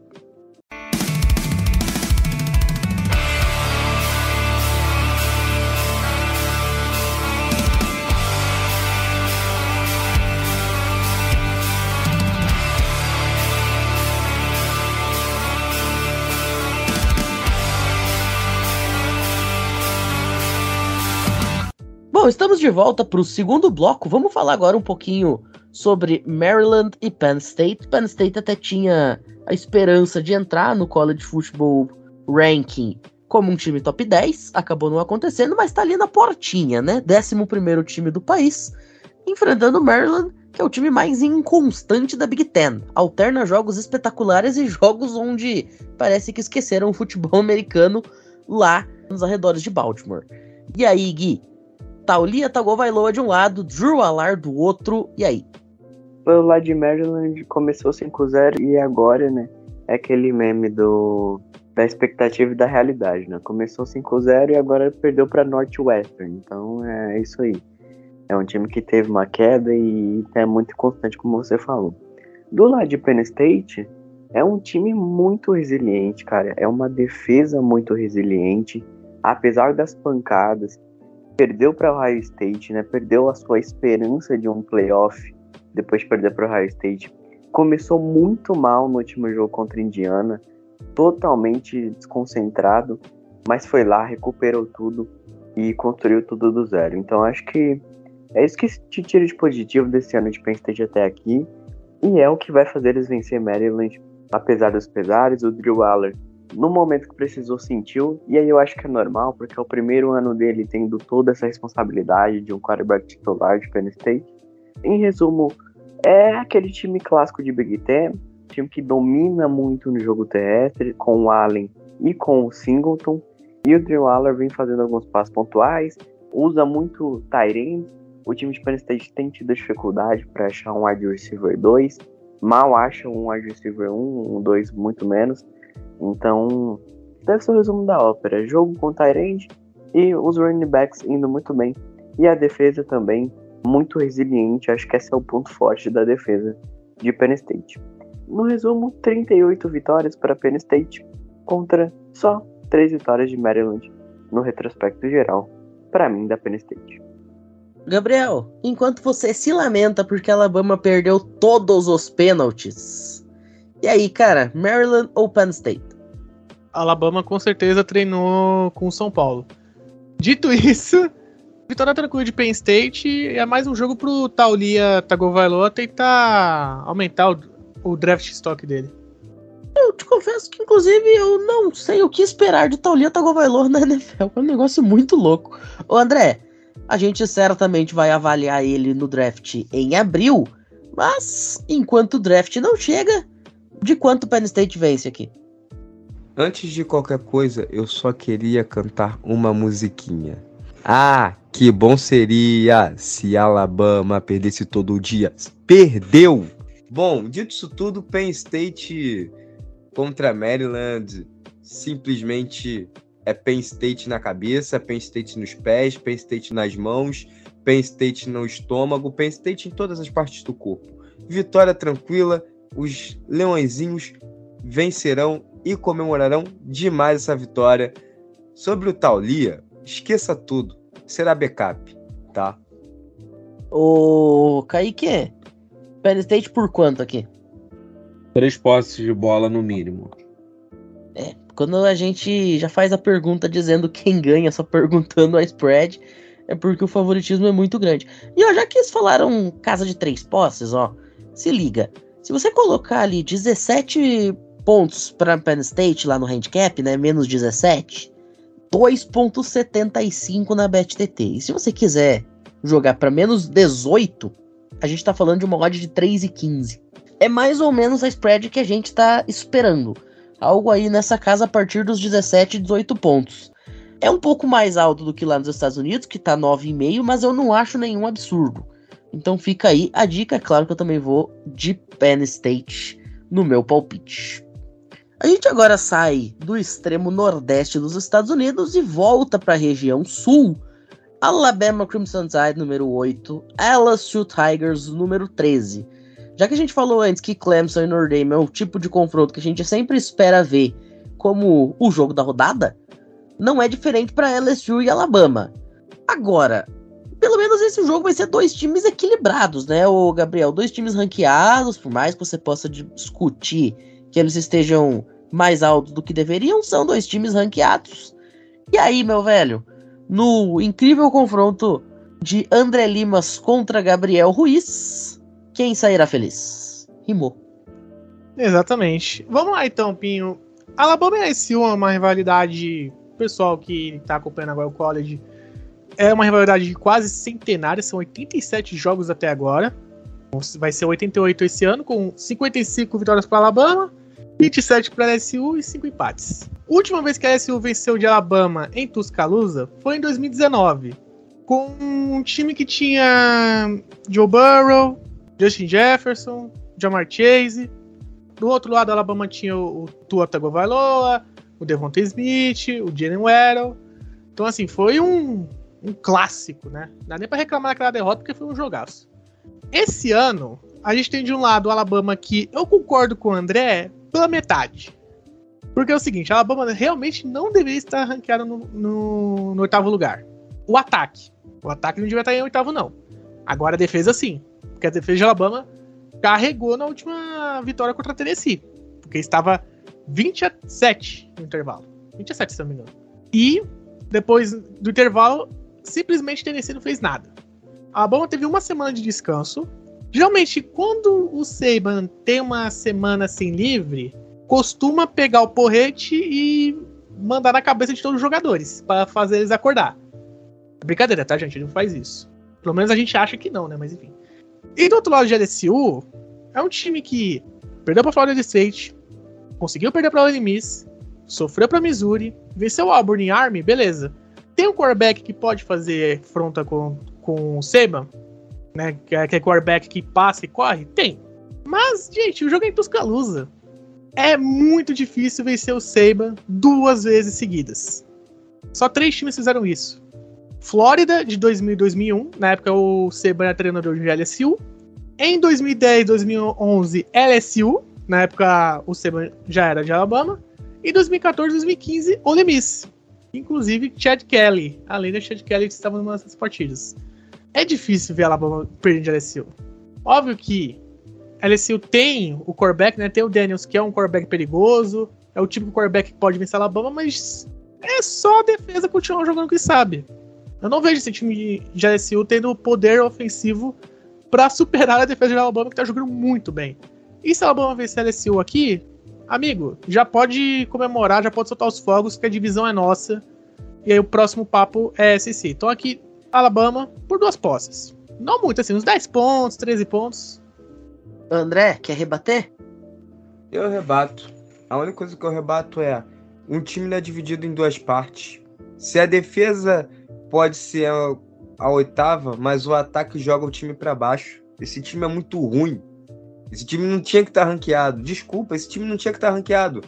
Bom, estamos de volta para o segundo bloco. Vamos falar agora um pouquinho sobre Maryland e Penn State. Penn State até tinha a esperança de entrar no College Football Ranking como um time top 10, acabou não acontecendo, mas tá ali na portinha, né? 11 time do país, enfrentando Maryland, que é o time mais inconstante da Big Ten. Alterna jogos espetaculares e jogos onde parece que esqueceram o futebol americano lá nos arredores de Baltimore. E aí, Gui? Taulia Tagovailoa de um lado, Drew Alar do outro, e aí? O lado de Maryland começou 5-0 e agora, né? É aquele meme do da expectativa e da realidade, né? Começou 5-0 e agora perdeu para Northwestern. Então é isso aí. É um time que teve uma queda e é muito constante, como você falou. Do lado de Penn State, é um time muito resiliente, cara. É uma defesa muito resiliente, apesar das pancadas. Perdeu para Ohio State, né? Perdeu a sua esperança de um playoff depois de perder para Ohio State. Começou muito mal no último jogo contra Indiana, totalmente desconcentrado, mas foi lá, recuperou tudo e construiu tudo do zero. Então acho que é isso que te tira de positivo desse ano de Penn State até aqui. E é o que vai fazer eles vencer Maryland, apesar dos pesares. O Drew Aller, no momento que precisou, sentiu. E aí eu acho que é normal, porque é o primeiro ano dele tendo toda essa responsabilidade de um quarterback titular de Penn State. Em resumo, é aquele time clássico de Big Ten, time que domina muito no jogo terrestre, com o Allen e com o Singleton. E o Drew Aller vem fazendo alguns passos pontuais, usa muito Tyrene. O time de Penn State tem tido dificuldade para achar um wide receiver 2, mal acha um wide receiver 1, um 2 muito menos. Então, deve ser o resumo da ópera. Jogo com Tyrande e os running backs indo muito bem. E a defesa também muito resiliente. Acho que esse é o ponto forte da defesa de Penn State. No resumo, 38 vitórias para Penn State contra só 3 vitórias de Maryland no retrospecto geral, para mim, da Penn State. Gabriel, enquanto você se lamenta porque Alabama perdeu todos os pênaltis, e aí, cara, Maryland ou Penn State? Alabama com certeza treinou com o São Paulo. Dito isso, vitória tranquila de Penn State é mais um jogo pro Taulia Tagovailoa tentar aumentar o, o draft stock dele. Eu te confesso que, inclusive, eu não sei o que esperar de Taulia Tagovailoa na NFL. É um negócio muito louco. Ô, André, a gente certamente vai avaliar ele no draft em abril, mas enquanto o draft não chega, de quanto o Penn State vence aqui? Antes de qualquer coisa, eu só queria cantar uma musiquinha. Ah, que bom seria se Alabama perdesse todo dia. Perdeu! Bom, dito isso tudo, Penn State contra Maryland simplesmente é Penn State na cabeça, Penn State nos pés, Penn State nas mãos, Penn State no estômago, Penn State em todas as partes do corpo. Vitória tranquila, os leõezinhos vencerão e comemorarão demais essa vitória. Sobre o Taulia, esqueça tudo, será backup, tá? Ô, Kaique, Penn State por quanto aqui? Três posses de bola no mínimo. É, quando a gente já faz a pergunta dizendo quem ganha, só perguntando a spread, é porque o favoritismo é muito grande. E ó, já que eles falaram casa de três posses, ó, se liga. Se você colocar ali 17 pontos para Penn State lá no handicap, né, menos 17, 2.75 na BetTT. E se você quiser jogar para menos 18, a gente tá falando de uma odd de 3,15. É mais ou menos a spread que a gente tá esperando. Algo aí nessa casa a partir dos 17, 18 pontos. É um pouco mais alto do que lá nos Estados Unidos, que tá 9,5, mas eu não acho nenhum absurdo. Então fica aí a dica, é claro que eu também vou de Penn State no meu palpite. A gente agora sai do extremo nordeste dos Estados Unidos e volta para a região sul. Alabama Crimson Tide número 8, LSU Tigers número 13. Já que a gente falou antes que Clemson e Notre Dame é o tipo de confronto que a gente sempre espera ver como o jogo da rodada, não é diferente para LSU e Alabama. Agora, pelo menos esse jogo vai ser dois times equilibrados, né, o Gabriel? Dois times ranqueados, por mais que você possa discutir que eles estejam mais altos do que deveriam, são dois times ranqueados. E aí, meu velho, no incrível confronto de André Limas contra Gabriel Ruiz, quem sairá feliz? Rimou. Exatamente. Vamos lá então, Pinho. Alabama e LSU é uma rivalidade, pessoal que está acompanhando agora o college, é uma rivalidade quase centenária, são 87 jogos até agora. Vai ser 88 esse ano, com 55 vitórias para Alabama, 27 para a LSU e 5 empates. Última vez que a LSU venceu de Alabama em Tuscaloosa foi em 2019, com um time que tinha Joe Burrow, Justin Jefferson, Jamar Chase. Do outro lado, a Alabama tinha o, Tua Tagovailoa, o Devonta Smith, o Jalen Waddell. Então, assim, foi um, um clássico, né? Não dá nem pra reclamar daquela derrota porque foi um jogaço. Esse ano, a gente tem de um lado o Alabama que eu concordo com o André pela metade. Porque é o seguinte, a Alabama realmente não deveria estar ranqueada no, no, no, oitavo lugar. O ataque. O ataque não devia estar em oitavo, não. Agora a defesa sim. Porque a defesa de Alabama carregou na última vitória contra a Tennessee. Porque estava 20 a 7 no intervalo. 20 a 7, se não me engano. E depois do intervalo, simplesmente Tennessee não fez nada. A Alabama teve uma semana de descanso. Geralmente, quando o Saban tem uma semana assim livre, costuma pegar o porrete e mandar na cabeça de todos os jogadores para fazer eles acordar. Brincadeira, tá, gente? Ele não faz isso. Pelo menos a gente acha que não, né? Mas enfim. E do outro lado de LSU, é um time que perdeu para Florida State, conseguiu perder para Ole Miss, sofreu para Missouri, venceu o Auburn Army, beleza. Tem um quarterback que pode fazer fronta com, com o Saban, né? Que é, quarterback que passa e corre? Tem. Mas, gente, o jogo é em Tuscaloosa. É muito difícil vencer o Saban duas vezes seguidas. Só três times fizeram isso. Flórida, de 2000 e 2001. Na época, o Saban era treinador de LSU. Em 2010 2011, LSU. Na época, o Saban já era de Alabama. E 2014 2015, Ole Miss. Inclusive Chad Kelly, além da Chad Kelly que estava numa dessas partidas. É difícil ver a Alabama perder de LSU. Óbvio que LSU tem o quarterback, né? Tem o Daniels, que é um quarterback perigoso. É o tipo de quarterback que pode vencer a Alabama, mas é só a defesa continuar jogando que sabe. Eu não vejo esse time de LSU tendo poder ofensivo para superar a defesa de Alabama, que tá jogando muito bem. E se a Alabama vencer a LSU aqui, amigo, já pode comemorar, já pode soltar os fogos, que a divisão é nossa. E aí o próximo papo é SC. Então aqui, Alabama, por duas posses. Não muito, assim, uns 10 pontos, 13 pontos. André, quer rebater? Eu rebato. A única coisa que eu rebato é: um time não é dividido em duas partes. Se a defesa pode ser a, a oitava, mas o ataque joga o time para baixo. Esse time é muito ruim. Esse time não tinha que estar tá ranqueado. Desculpa, esse time não tinha que estar tá ranqueado.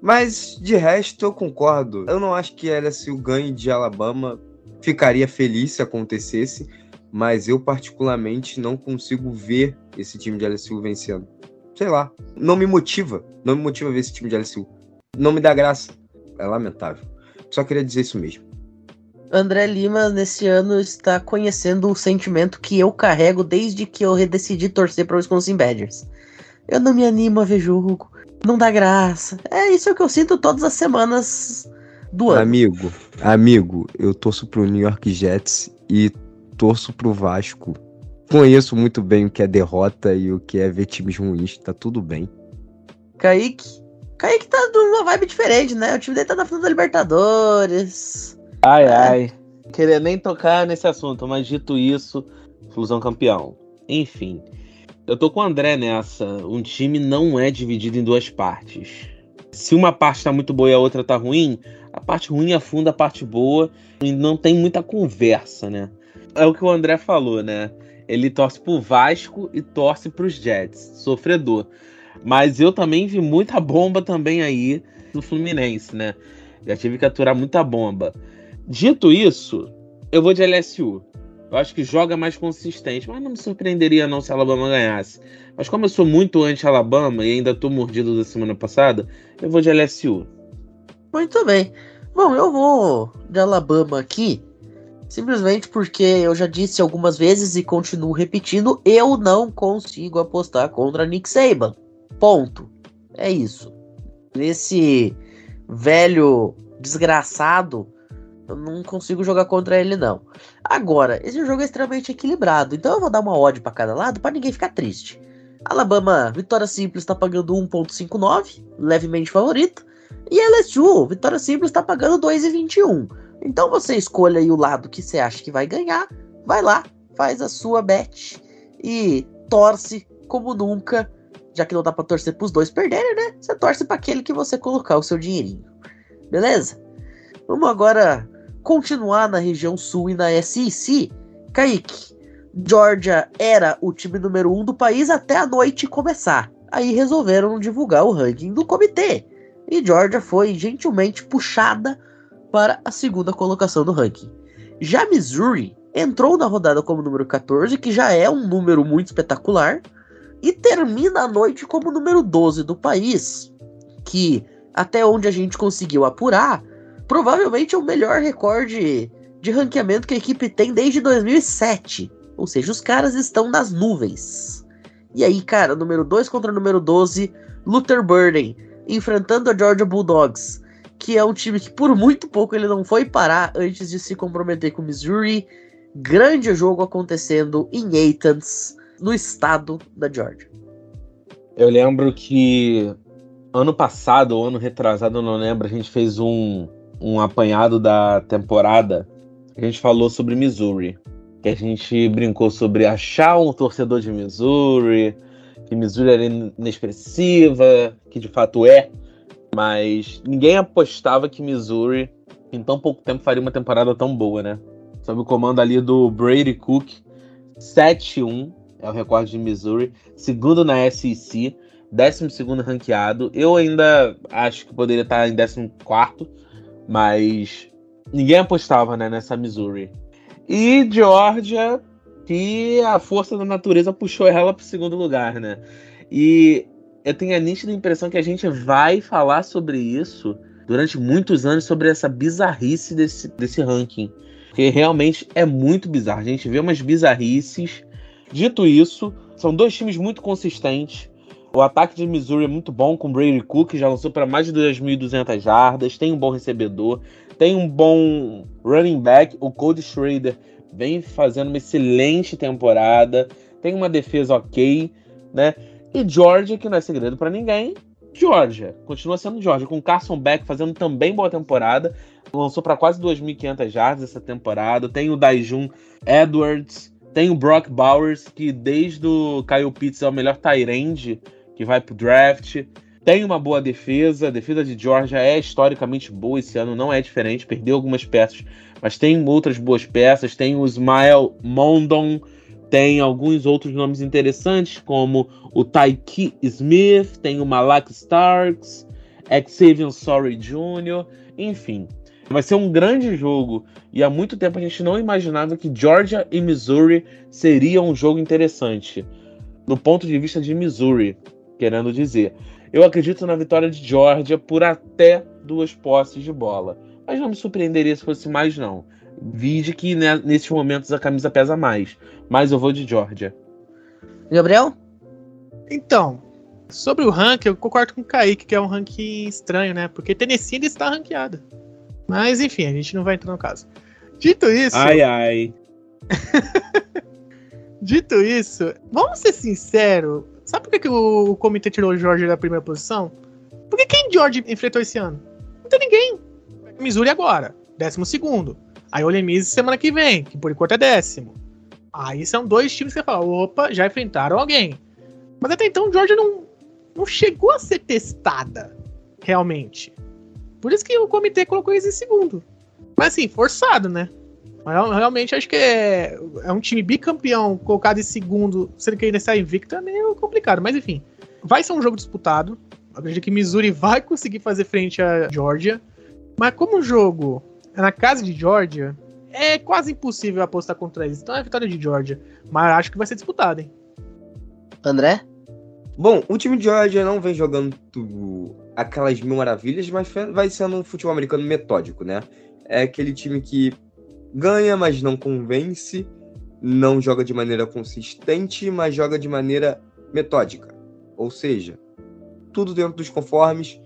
Mas de resto eu concordo. Eu não acho que LSU ganhe de Alabama. Ficaria feliz se acontecesse. mas eu particularmente não consigo ver esse time de LSU vencendo. Sei lá, não me motiva, não me motiva ver esse time de LSU. Não me dá graça. É lamentável. Só queria dizer isso mesmo. André Lima, nesse ano, está conhecendo o sentimento que eu carrego desde que eu decidi torcer para o Wisconsin Badgers. Eu não me animo a ver jogo, não dá graça. É isso que eu sinto todas as semanas do ano. Amigo, amigo, eu torço pro New York Jets e torço pro Vasco. Conheço muito bem o que é derrota e o que é ver times ruins, tá tudo bem. Kaique, Kaique tá numa vibe diferente, né? O time dele tá na final da Libertadores. Ai, é. ai. Queria nem tocar nesse assunto, mas dito isso, Flusão campeão. Enfim, eu tô com o André nessa. Um time não é dividido em duas partes. Se uma parte tá muito boa e a outra tá ruim, a parte ruim afunda a parte boa e não tem muita conversa, né? É o que o André falou, né? Ele torce pro Vasco e torce pros Jets. Sofredor. Mas eu também vi muita bomba também aí no Fluminense, né? Já tive que aturar muita bomba. Dito isso, eu vou de LSU. Eu acho que joga mais consistente, mas não me surpreenderia não se a Alabama ganhasse. Mas como eu sou muito anti-Alabama e ainda tô mordido da semana passada, eu vou de LSU. Muito bem. Bom, eu vou de Alabama aqui, simplesmente porque eu já disse algumas vezes e continuo repetindo, eu não consigo apostar contra Nick Saban. Ponto. É isso. Esse velho desgraçado, eu não consigo jogar contra ele não. Agora, esse jogo é extremamente equilibrado, então eu vou dar uma odd para cada lado para ninguém ficar triste. Alabama, vitória simples está pagando 1.59, levemente favorito. E LSU, vitória simples está pagando 2,21. Então você escolha aí o lado que você acha que vai ganhar, vai lá, faz a sua bet e torce como nunca, já que não dá para torcer para os dois perderem, né? Você torce para aquele que você colocar o seu dinheirinho. Beleza? Vamos agora continuar na região sul e na SEC. Kaique, Georgia era o time número um do país até a noite começar. Aí resolveram divulgar o ranking do comitê. E Georgia foi gentilmente puxada para a segunda colocação do ranking. Já Missouri entrou na rodada como número 14, que já é um número muito espetacular, e termina a noite como número 12 do país, que até onde a gente conseguiu apurar, provavelmente é o melhor recorde de ranqueamento que a equipe tem desde 2007. Ou seja, os caras estão nas nuvens. E aí, cara, número 2 contra número 12, Luther Burden, enfrentando a Georgia Bulldogs, que é um time que por muito pouco ele não foi parar antes de se comprometer com Missouri. Grande jogo acontecendo em Athens, no estado da Georgia. Eu lembro que ano passado, ou ano retrasado, não lembro, a gente fez um, um apanhado da temporada. A gente falou sobre Missouri que a gente brincou sobre achar um torcedor de Missouri, que Missouri era inexpressiva, que de fato é, mas ninguém apostava que Missouri em tão pouco tempo faria uma temporada tão boa, né? Sob o comando ali do Brady Cook, 7-1 é o recorde de Missouri, segundo na SEC, 12 ranqueado. Eu ainda acho que poderia estar em 14, mas ninguém apostava né, nessa Missouri. E Georgia, que a força da natureza puxou ela para o segundo lugar, né? E eu tenho a nítida impressão que a gente vai falar sobre isso durante muitos anos, sobre essa bizarrice desse, desse ranking. Que realmente é muito bizarro. A gente vê umas bizarrices. Dito isso, são dois times muito consistentes. O ataque de Missouri é muito bom, com o Brady Cook, que já lançou para mais de 2.200 jardas, tem um bom recebedor, tem um bom running back, o Cody Schrader vem fazendo uma excelente temporada, tem uma defesa ok, né? E Georgia, que não é segredo para ninguém, Georgia, continua sendo Georgia, com Carson Beck fazendo também boa temporada, lançou para quase 2.500 jardas essa temporada, tem o Daijun Edwards, tem o Brock Bowers, que desde o Kyle Pitts é o melhor tight end que vai pro draft, tem uma boa defesa, a defesa de Georgia é historicamente boa esse ano, não é diferente, perdeu algumas peças, mas tem outras boas peças, tem o Smile Mondon, tem alguns outros nomes interessantes, como o Tyke Smith, tem o Malak Starks, Xavier Sorry Jr., enfim. Vai ser um grande jogo. E há muito tempo a gente não imaginava que Georgia e Missouri seria um jogo interessante. No ponto de vista de Missouri, querendo dizer. Eu acredito na vitória de Georgia por até duas posses de bola. Mas não me surpreenderia se fosse mais, não. Vide que né, nesses momentos a camisa pesa mais. Mas eu vou de Georgia. Gabriel? Então, sobre o ranking, eu concordo com o Kaique, que é um ranking estranho, né? Porque Tennessee ainda está ranqueada. Mas enfim, a gente não vai entrar no caso. Dito isso. Ai, ai. Dito isso, vamos ser sinceros. Sabe por que, que o, comitê tirou o Jorge da primeira posição? Porque quem George enfrentou esse ano? Não tem ninguém. Missouri agora, décimo segundo. Aí o Ole Miss semana que vem, que por enquanto é décimo. Aí são dois times que você fala, opa, já enfrentaram alguém. Mas até então Georgia não, não chegou a ser testada, realmente. Por isso que o comitê colocou eles em segundo. Mas assim, forçado, né? Realmente acho que é, é um time bicampeão colocado em segundo, sendo que ainda está invicto, é meio complicado. Mas enfim, vai ser um jogo disputado. Acredito que Missouri vai conseguir fazer frente a Georgia. Mas como o jogo é na casa de Georgia, é quase impossível apostar contra eles. Então é a vitória de Georgia. Mas acho que vai ser disputado, hein? André? Bom, o time de Georgia não vem jogando aquelas mil maravilhas, mas vai sendo um futebol americano metódico, né? É aquele time que ganha, mas não convence, não joga de maneira consistente, mas joga de maneira metódica. Ou seja, tudo dentro dos conformes,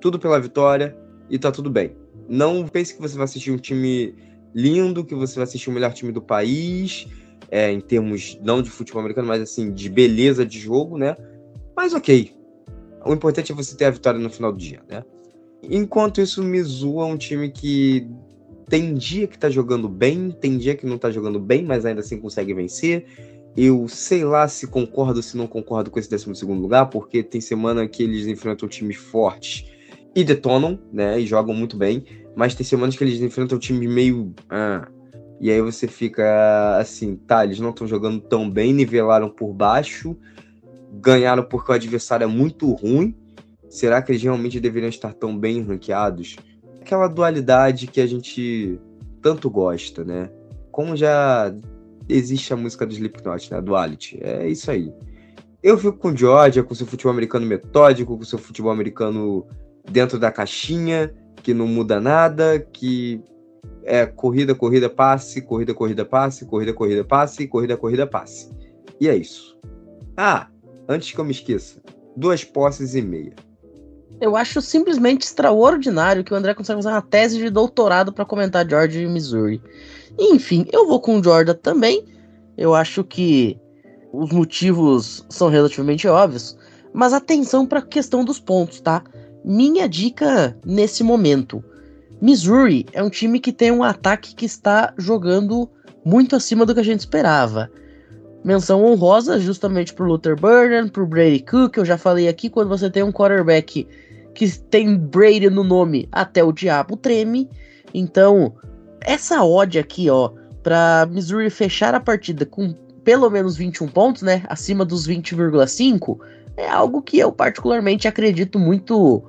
tudo pela vitória e tá tudo bem. Não pense que você vai assistir um time lindo, que você vai assistir o melhor time do país, é, em termos não de futebol americano, mas assim, de beleza de jogo, né? Mas ok. O importante é você ter a vitória no final do dia, né? Enquanto isso, o Mizu é um time que tem dia que tá jogando bem, tem dia que não tá jogando bem, mas ainda assim consegue vencer. Eu sei lá se concordo ou se não concordo com esse 12 lugar, porque tem semana que eles enfrentam times fortes e detonam, né? E jogam muito bem. Mas tem semanas que eles enfrentam time meio. Ah, e aí você fica assim, tá, eles não estão jogando tão bem, nivelaram por baixo, ganharam porque o adversário é muito ruim. Será que eles realmente deveriam estar tão bem ranqueados? Aquela dualidade que a gente tanto gosta, né? Como já existe a música do Slipknot, né? Duality. É isso aí. Eu fico com Georgia, com seu futebol americano metódico, com seu futebol americano dentro da caixinha, que não muda nada, que é corrida, corrida, passe, corrida, corrida, passe, corrida, corrida, passe, corrida, corrida, passe. E é isso. Ah, antes que eu me esqueça, duas posses e meia. Eu acho simplesmente extraordinário que o André consegue fazer uma tese de doutorado para comentar Georgia e Missouri. Enfim, eu vou com o Jordan também. Eu acho que os motivos são relativamente óbvios, mas atenção para a questão dos pontos, tá? Minha dica nesse momento: Missouri é um time que tem um ataque que está jogando muito acima do que a gente esperava. Menção honrosa justamente pro Luther Burden, pro Brady Cook, eu já falei aqui, quando você tem um quarterback que tem Brady no nome, até o diabo treme. Então, essa odd aqui, ó, para Missouri fechar a partida com pelo menos 21 pontos, né, acima dos 20,5, é algo que eu particularmente acredito muito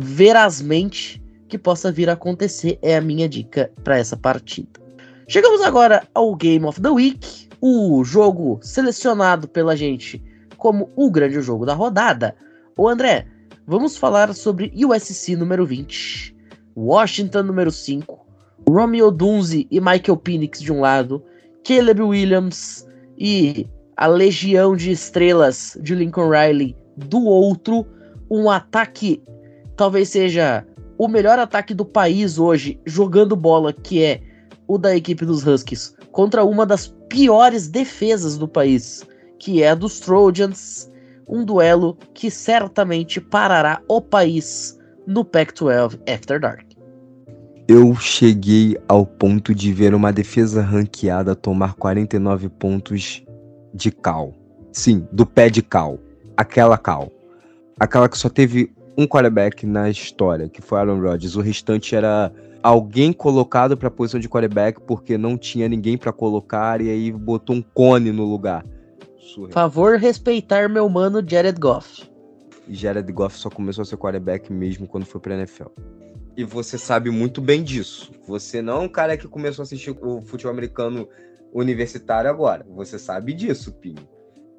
verazmente que possa vir a acontecer. É a minha dica para essa partida. Chegamos agora ao Game of the Week, o jogo selecionado pela gente como o grande jogo da rodada. O André, vamos falar sobre USC número 20, Washington número 5, Romeo Dunze e Michael Penix de um lado, Caleb Williams e a legião de estrelas de Lincoln Riley do outro, um ataque talvez seja o melhor ataque do país hoje jogando bola, que é o da equipe dos Huskies, contra uma das piores defesas do país, que é a dos Trojans, um duelo que certamente parará o país no Pac-12 After Dark. Eu cheguei ao ponto de ver uma defesa ranqueada tomar 49 pontos de cal. Sim, do pé de cal. Aquela cal. Aquela que só teve um quarterback na história, que foi Aaron Rodgers. O restante era alguém colocado para a posição de quarterback porque não tinha ninguém para colocar e aí botou um cone no lugar. Surreal. Favor respeitar meu mano Jared Goff. Jared Goff só começou a ser quarterback mesmo quando foi pra NFL. E você sabe muito bem disso. Você não é um cara que começou a assistir o futebol americano universitário agora. Você sabe disso, Pinho.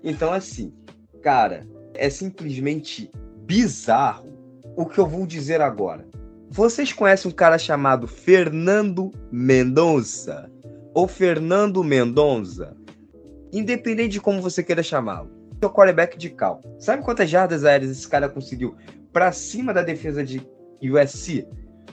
Então, assim, cara, é simplesmente bizarro o que eu vou dizer agora. Vocês conhecem um cara chamado Fernando Mendonça? Ou Fernando Mendonça? Independente de como você queira chamá-lo. O quarterback de cal. Sabe quantas jardas aéreas esse cara conseguiu para cima da defesa de USC?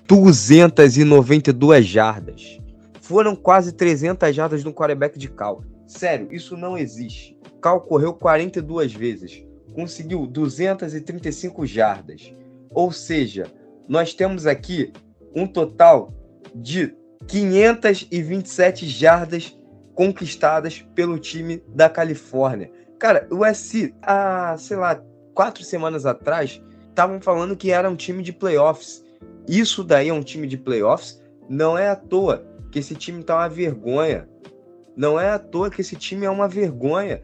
292 jardas. Foram quase 300 jardas no quarterback de Cal. Sério, isso não existe. Cal correu 42 vezes, conseguiu 235 jardas. Ou seja, nós temos aqui um total de 527 jardas conquistadas pelo time da Califórnia. Cara, o USC, há, sei lá, quatro semanas atrás, estavam falando que era um time de playoffs. Isso daí é um time de playoffs. Não é à toa que esse time tá uma vergonha. Não é à toa que esse time é uma vergonha.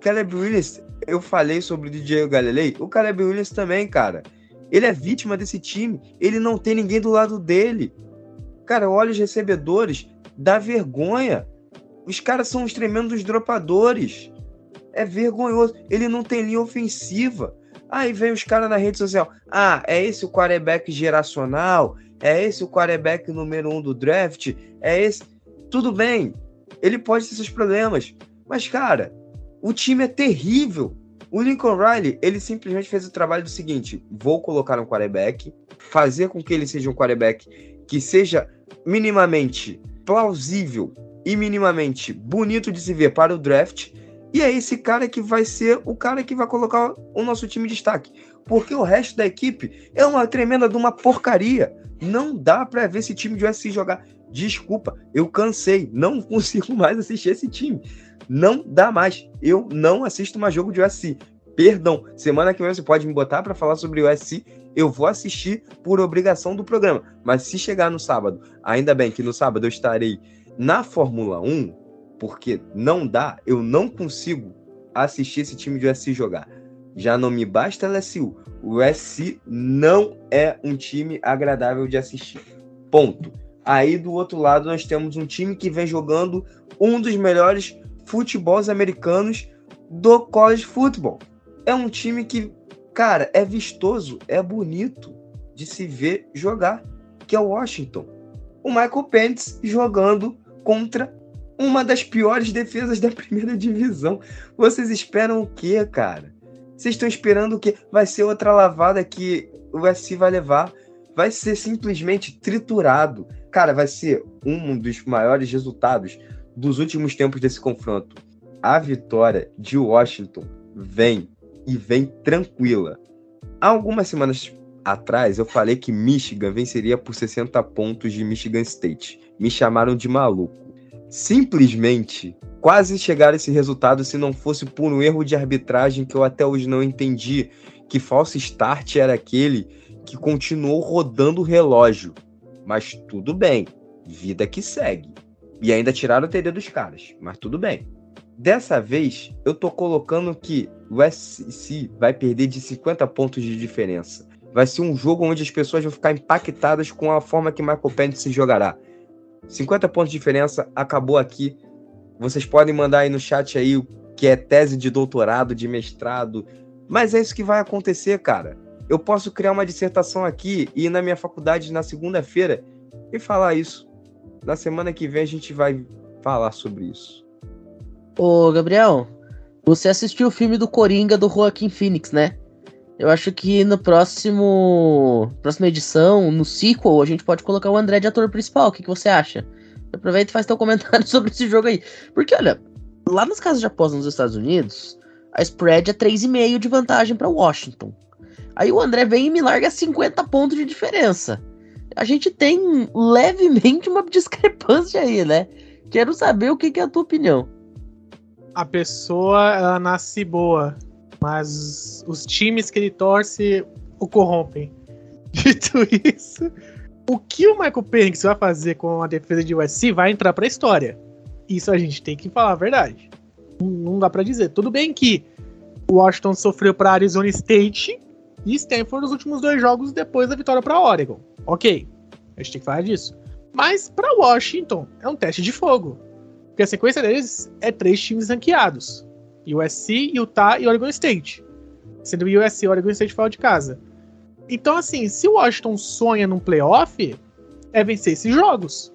Caleb Williams, eu falei sobre o DJ Galilei. O Caleb Williams também, cara. Ele é vítima desse time. Ele não tem ninguém do lado dele. Cara, olha os recebedores. Dá vergonha. Os caras são os tremendos dropadores. É vergonhoso. Ele não tem linha ofensiva. Aí vem os caras na rede social. Ah, é esse o quarterback geracional? É esse o quarterback número um do draft? É esse. Tudo bem. Ele pode ter seus problemas. Mas, cara, o time é terrível. O Lincoln Riley, ele simplesmente fez o trabalho do seguinte: vou colocar um quarterback, fazer com que ele seja um quarterback que seja minimamente plausível e minimamente bonito de se ver para o draft e é esse cara que vai ser o cara que vai colocar o nosso time de destaque. Porque o resto da equipe é uma tremenda de uma porcaria. Não dá para ver esse time de USC jogar. Desculpa, eu cansei. Não consigo mais assistir esse time. Não dá mais. Eu não assisto mais jogo de USC. Perdão, semana que vem você pode me botar para falar sobre o USC. Eu vou assistir por obrigação do programa. Mas se chegar no sábado, ainda bem que no sábado eu estarei na Fórmula 1, porque não dá, eu não consigo assistir esse time de USC jogar. Já não me basta LSU. O USC não é um time agradável de assistir. Ponto. Aí do outro lado nós temos um time que vem jogando um dos melhores futebols americanos do college football. É um time que, cara, é vistoso, é bonito de se ver jogar, que é o Washington. O Michael Pence jogando contra uma das piores defesas da primeira divisão. Vocês esperam o quê, cara? Vocês estão esperando o quê? Vai ser outra lavada que o USC vai levar. Vai ser simplesmente triturado. Cara, vai ser um dos maiores resultados dos últimos tempos desse confronto. A vitória de Washington vem e vem tranquila. Há algumas semanas atrás eu falei que Michigan venceria por 60 pontos de Michigan State. Me chamaram de maluco simplesmente quase chegar a esse resultado se não fosse por um erro de arbitragem que eu até hoje não entendi. Que falso start era aquele que continuou rodando o relógio. Mas tudo bem, vida que segue. E ainda tiraram o TD dos caras, mas tudo bem. Dessa vez, eu tô colocando que o SC vai perder de 50 pontos de diferença. Vai ser um jogo onde as pessoas vão ficar impactadas com a forma que Michael Pence se jogará. 50 pontos de diferença, acabou aqui. Vocês podem mandar aí no chat aí o que é tese de doutorado, de mestrado. Mas é isso que vai acontecer, cara. Eu posso criar uma dissertação aqui e ir na minha faculdade na segunda-feira e falar isso. Na semana que vem a gente vai falar sobre isso. Ô, Gabriel, você assistiu o filme do Coringa do Joaquim Phoenix, né? Eu acho que no próximo. Próxima edição, no sequel, a gente pode colocar o André de ator principal. O que, que você acha? Aproveita e faz teu comentário sobre esse jogo aí. Porque, olha, lá nas casas de aposta nos Estados Unidos, a spread é 3,5 de vantagem para Washington. Aí o André vem e me larga 50 pontos de diferença. A gente tem levemente uma discrepância aí, né? Quero saber o que, que é a tua opinião. A pessoa, ela nasce boa. Mas os times que ele torce o corrompem. Dito isso, o que o Michael Penix vai fazer com a defesa de USC vai entrar pra história. Isso a gente tem que falar a verdade. Não dá para dizer. Tudo bem que o Washington sofreu para Arizona State e Stanford nos últimos dois jogos depois da vitória para Oregon. Ok, A gente tem que falar disso. Mas para Washington é um teste de fogo. Porque a sequência deles é três times ranqueados: USC, Utah e Oregon State. Sendo USC e Oregon State fora de casa. Então, assim, se o Washington sonha num playoff, é vencer esses jogos.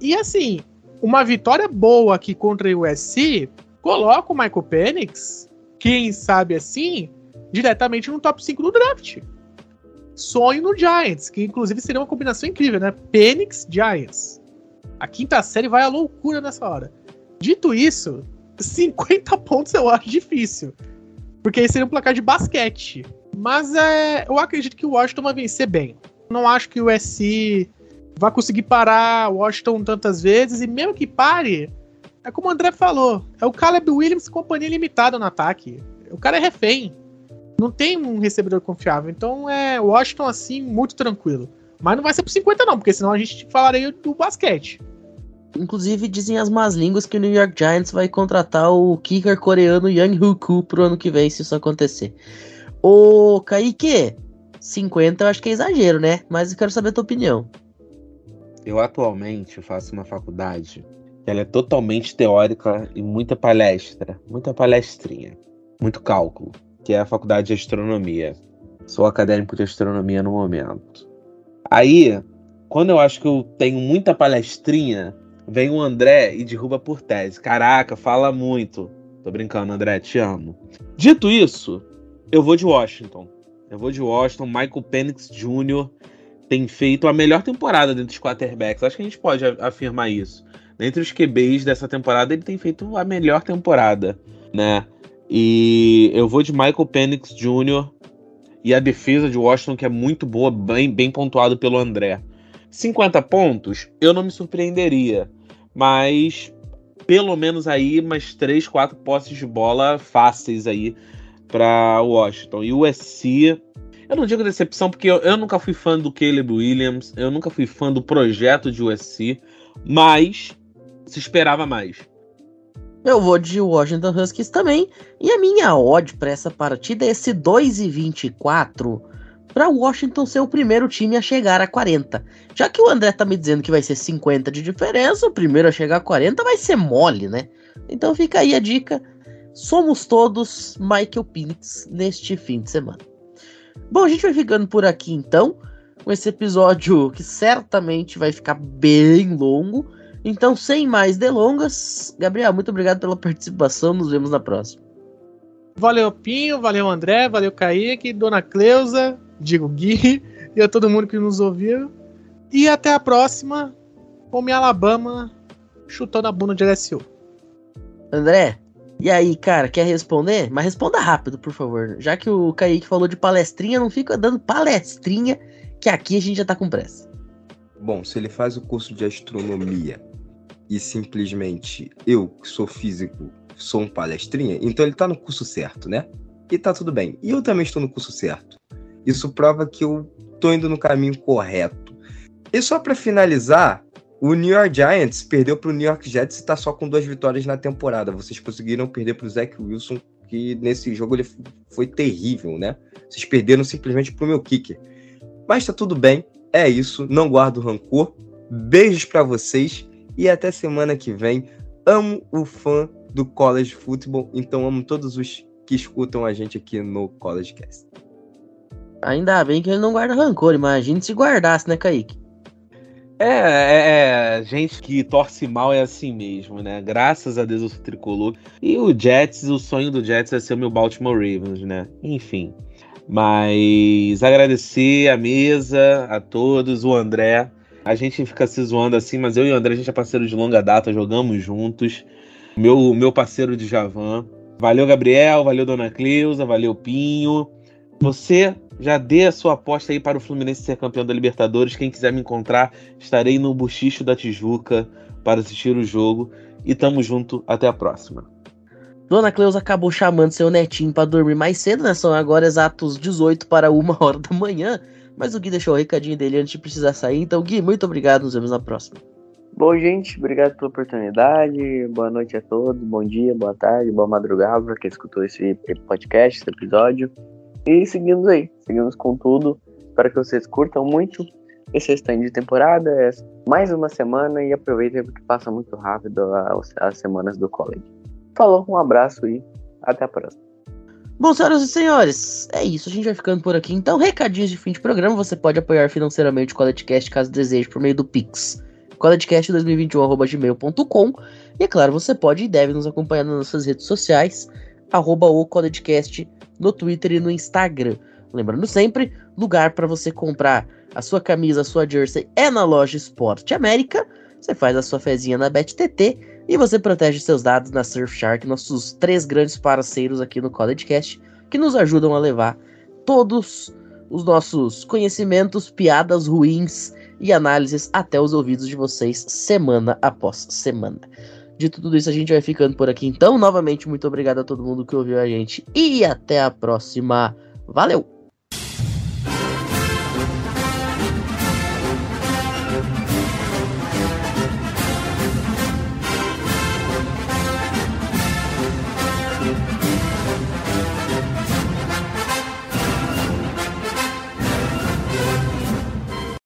E assim, uma vitória boa aqui contra o USC coloca o Michael Penix, quem sabe assim, diretamente no top 5 do draft. Sonho no Giants, que inclusive seria uma combinação incrível, né? Penix Giants. A quinta série vai à loucura nessa hora. Dito isso, 50 pontos eu acho difícil. Porque aí seria um placar de basquete. Mas é, eu acredito que o Washington vai vencer bem. Não acho que o USC vai conseguir parar o Washington tantas vezes. E mesmo que pare, é como o André falou: é o Caleb Williams companhia limitada no ataque. O cara é refém. Não tem um recebedor confiável. Então é Washington assim, muito tranquilo. Mas não vai ser por 50, não, porque senão a gente falaria do basquete. Inclusive, dizem as más línguas que o New York Giants vai contratar o kicker coreano Yang Hoo-koo pro ano que vem, se isso acontecer. Ô, Kaique, 50 eu acho que é exagero, né? Mas eu quero saber a tua opinião. Eu atualmente faço uma faculdade que ela é totalmente teórica e muita palestra, muita palestrinha, muito cálculo, que é a faculdade de astronomia. Sou acadêmico de astronomia no momento. Aí, quando eu acho que eu tenho muita palestrinha, vem o André e derruba por tese. Caraca, fala muito. Tô brincando, André, te amo. Dito isso, eu vou de Washington. Eu vou de Washington. Michael Penix Jr. tem feito a melhor temporada dentre os quarterbacks. Acho que a gente pode afirmar isso. Dentre os QBs dessa temporada, ele tem feito a melhor temporada, né? E eu vou de Michael Penix Jr. e a defesa de Washington, que é muito boa, bem, bem pontuado pelo André. 50 pontos, eu não me surpreenderia. Mas pelo menos aí umas 3, 4 posses de bola fáceis aí para Washington. E o USC, eu não digo decepção, porque eu, eu, nunca fui fã do Caleb Williams, eu nunca fui fã do projeto de USC, mas se esperava mais. Eu vou de Washington Huskies também. E a minha odd para essa partida é esse 2 e 24 para Washington ser o primeiro time a chegar a 40. Já que o André tá me dizendo que vai ser 50 de diferença, o primeiro a chegar a 40 vai ser mole, né? Então fica aí a dica. Somos todos Michael Penix neste fim de semana. Bom, a gente vai ficando por aqui então, com esse episódio que certamente vai ficar bem longo. Então, sem mais delongas, Gabriel, muito obrigado pela participação. Nos vemos na próxima. Valeu, Pinho, valeu, André, valeu, Kaique, Dona Cleusa, digo Gui, e a todo mundo que nos ouviu. E até a próxima, minha Alabama chutando a bunda de LSU. André, e aí, cara, quer responder? Mas responda rápido, por favor. Já que o Kaique falou de palestrinha, não fica dando palestrinha, que aqui a gente já tá com pressa. Bom, se ele faz o curso de astronomia e simplesmente eu, que sou físico, sou um palestrinha, então ele tá no curso certo, né? E tá tudo bem. E eu também estou no curso certo. Isso prova que eu tô indo no caminho correto. E só para finalizar, o New York Giants perdeu para o New York Jets e está só com duas vitórias na temporada. Vocês conseguiram perder para o Zach Wilson, que nesse jogo ele foi terrível, né? Vocês perderam simplesmente para o meu kicker. Mas tá tudo bem, é isso. Não guardo rancor. Beijos para vocês e até semana que vem. Amo o fã do College Football, então amo todos os que escutam a gente aqui no College Cast. Ainda bem que ele não guarda rancor. Imagine se guardasse, né, Kaique? É, é, é, gente que torce mal é assim mesmo, né? Graças a Deus eu sou tricolor. E o Jets, o sonho do Jets é ser o meu Baltimore Ravens, né? Enfim. Mas agradecer a mesa, a todos, o André. A gente fica se zoando assim, mas eu e o André, a gente é parceiro de longa data, jogamos juntos. Meu, meu parceiro de Javan. Valeu, Gabriel, valeu, Dona Cleusa, valeu, Pinho. Você já dê a sua aposta aí para o Fluminense ser campeão da Libertadores. Quem quiser me encontrar, estarei no Buchicho da Tijuca para assistir o jogo. E tamo junto, até a próxima. Dona Cleusa acabou chamando seu netinho para dormir mais cedo, né? São agora exatos 18 para uma hora da manhã. Mas o Gui deixou o recadinho dele antes de precisar sair. Então, Gui, muito obrigado. Nos vemos na próxima. Bom, gente, obrigado pela oportunidade. Boa noite a todos. Bom dia, boa tarde, boa madrugada para quem escutou esse podcast, esse episódio. E seguimos aí, seguimos com tudo. Espero que vocês curtam muito. esse restante de temporada. É mais uma semana e aproveita porque passa muito rápido as, as semanas do college. Falou, um abraço e até a próxima. Bom, senhoras e senhores, é isso. A gente vai ficando por aqui. Então, recadinhos de fim de programa. Você pode apoiar financeiramente o CollegeCast caso deseje por meio do Pix. collegecast2021.gmail.com E, é claro, você pode e deve nos acompanhar nas nossas redes sociais, arroba o CollegeCast no Twitter e no Instagram. Lembrando sempre, lugar para você comprar a sua camisa, a sua jersey é na loja Esporte América. Você faz a sua fezinha na BetTT e você protege seus dados na Surfshark, nossos três grandes parceiros aqui no CollegeCast, que nos ajudam a levar todos os nossos conhecimentos, piadas ruins e análises até os ouvidos de vocês semana após semana. De tudo isso, a gente vai ficando por aqui. Então, novamente, muito obrigado a todo mundo que ouviu a gente e até a próxima. Valeu!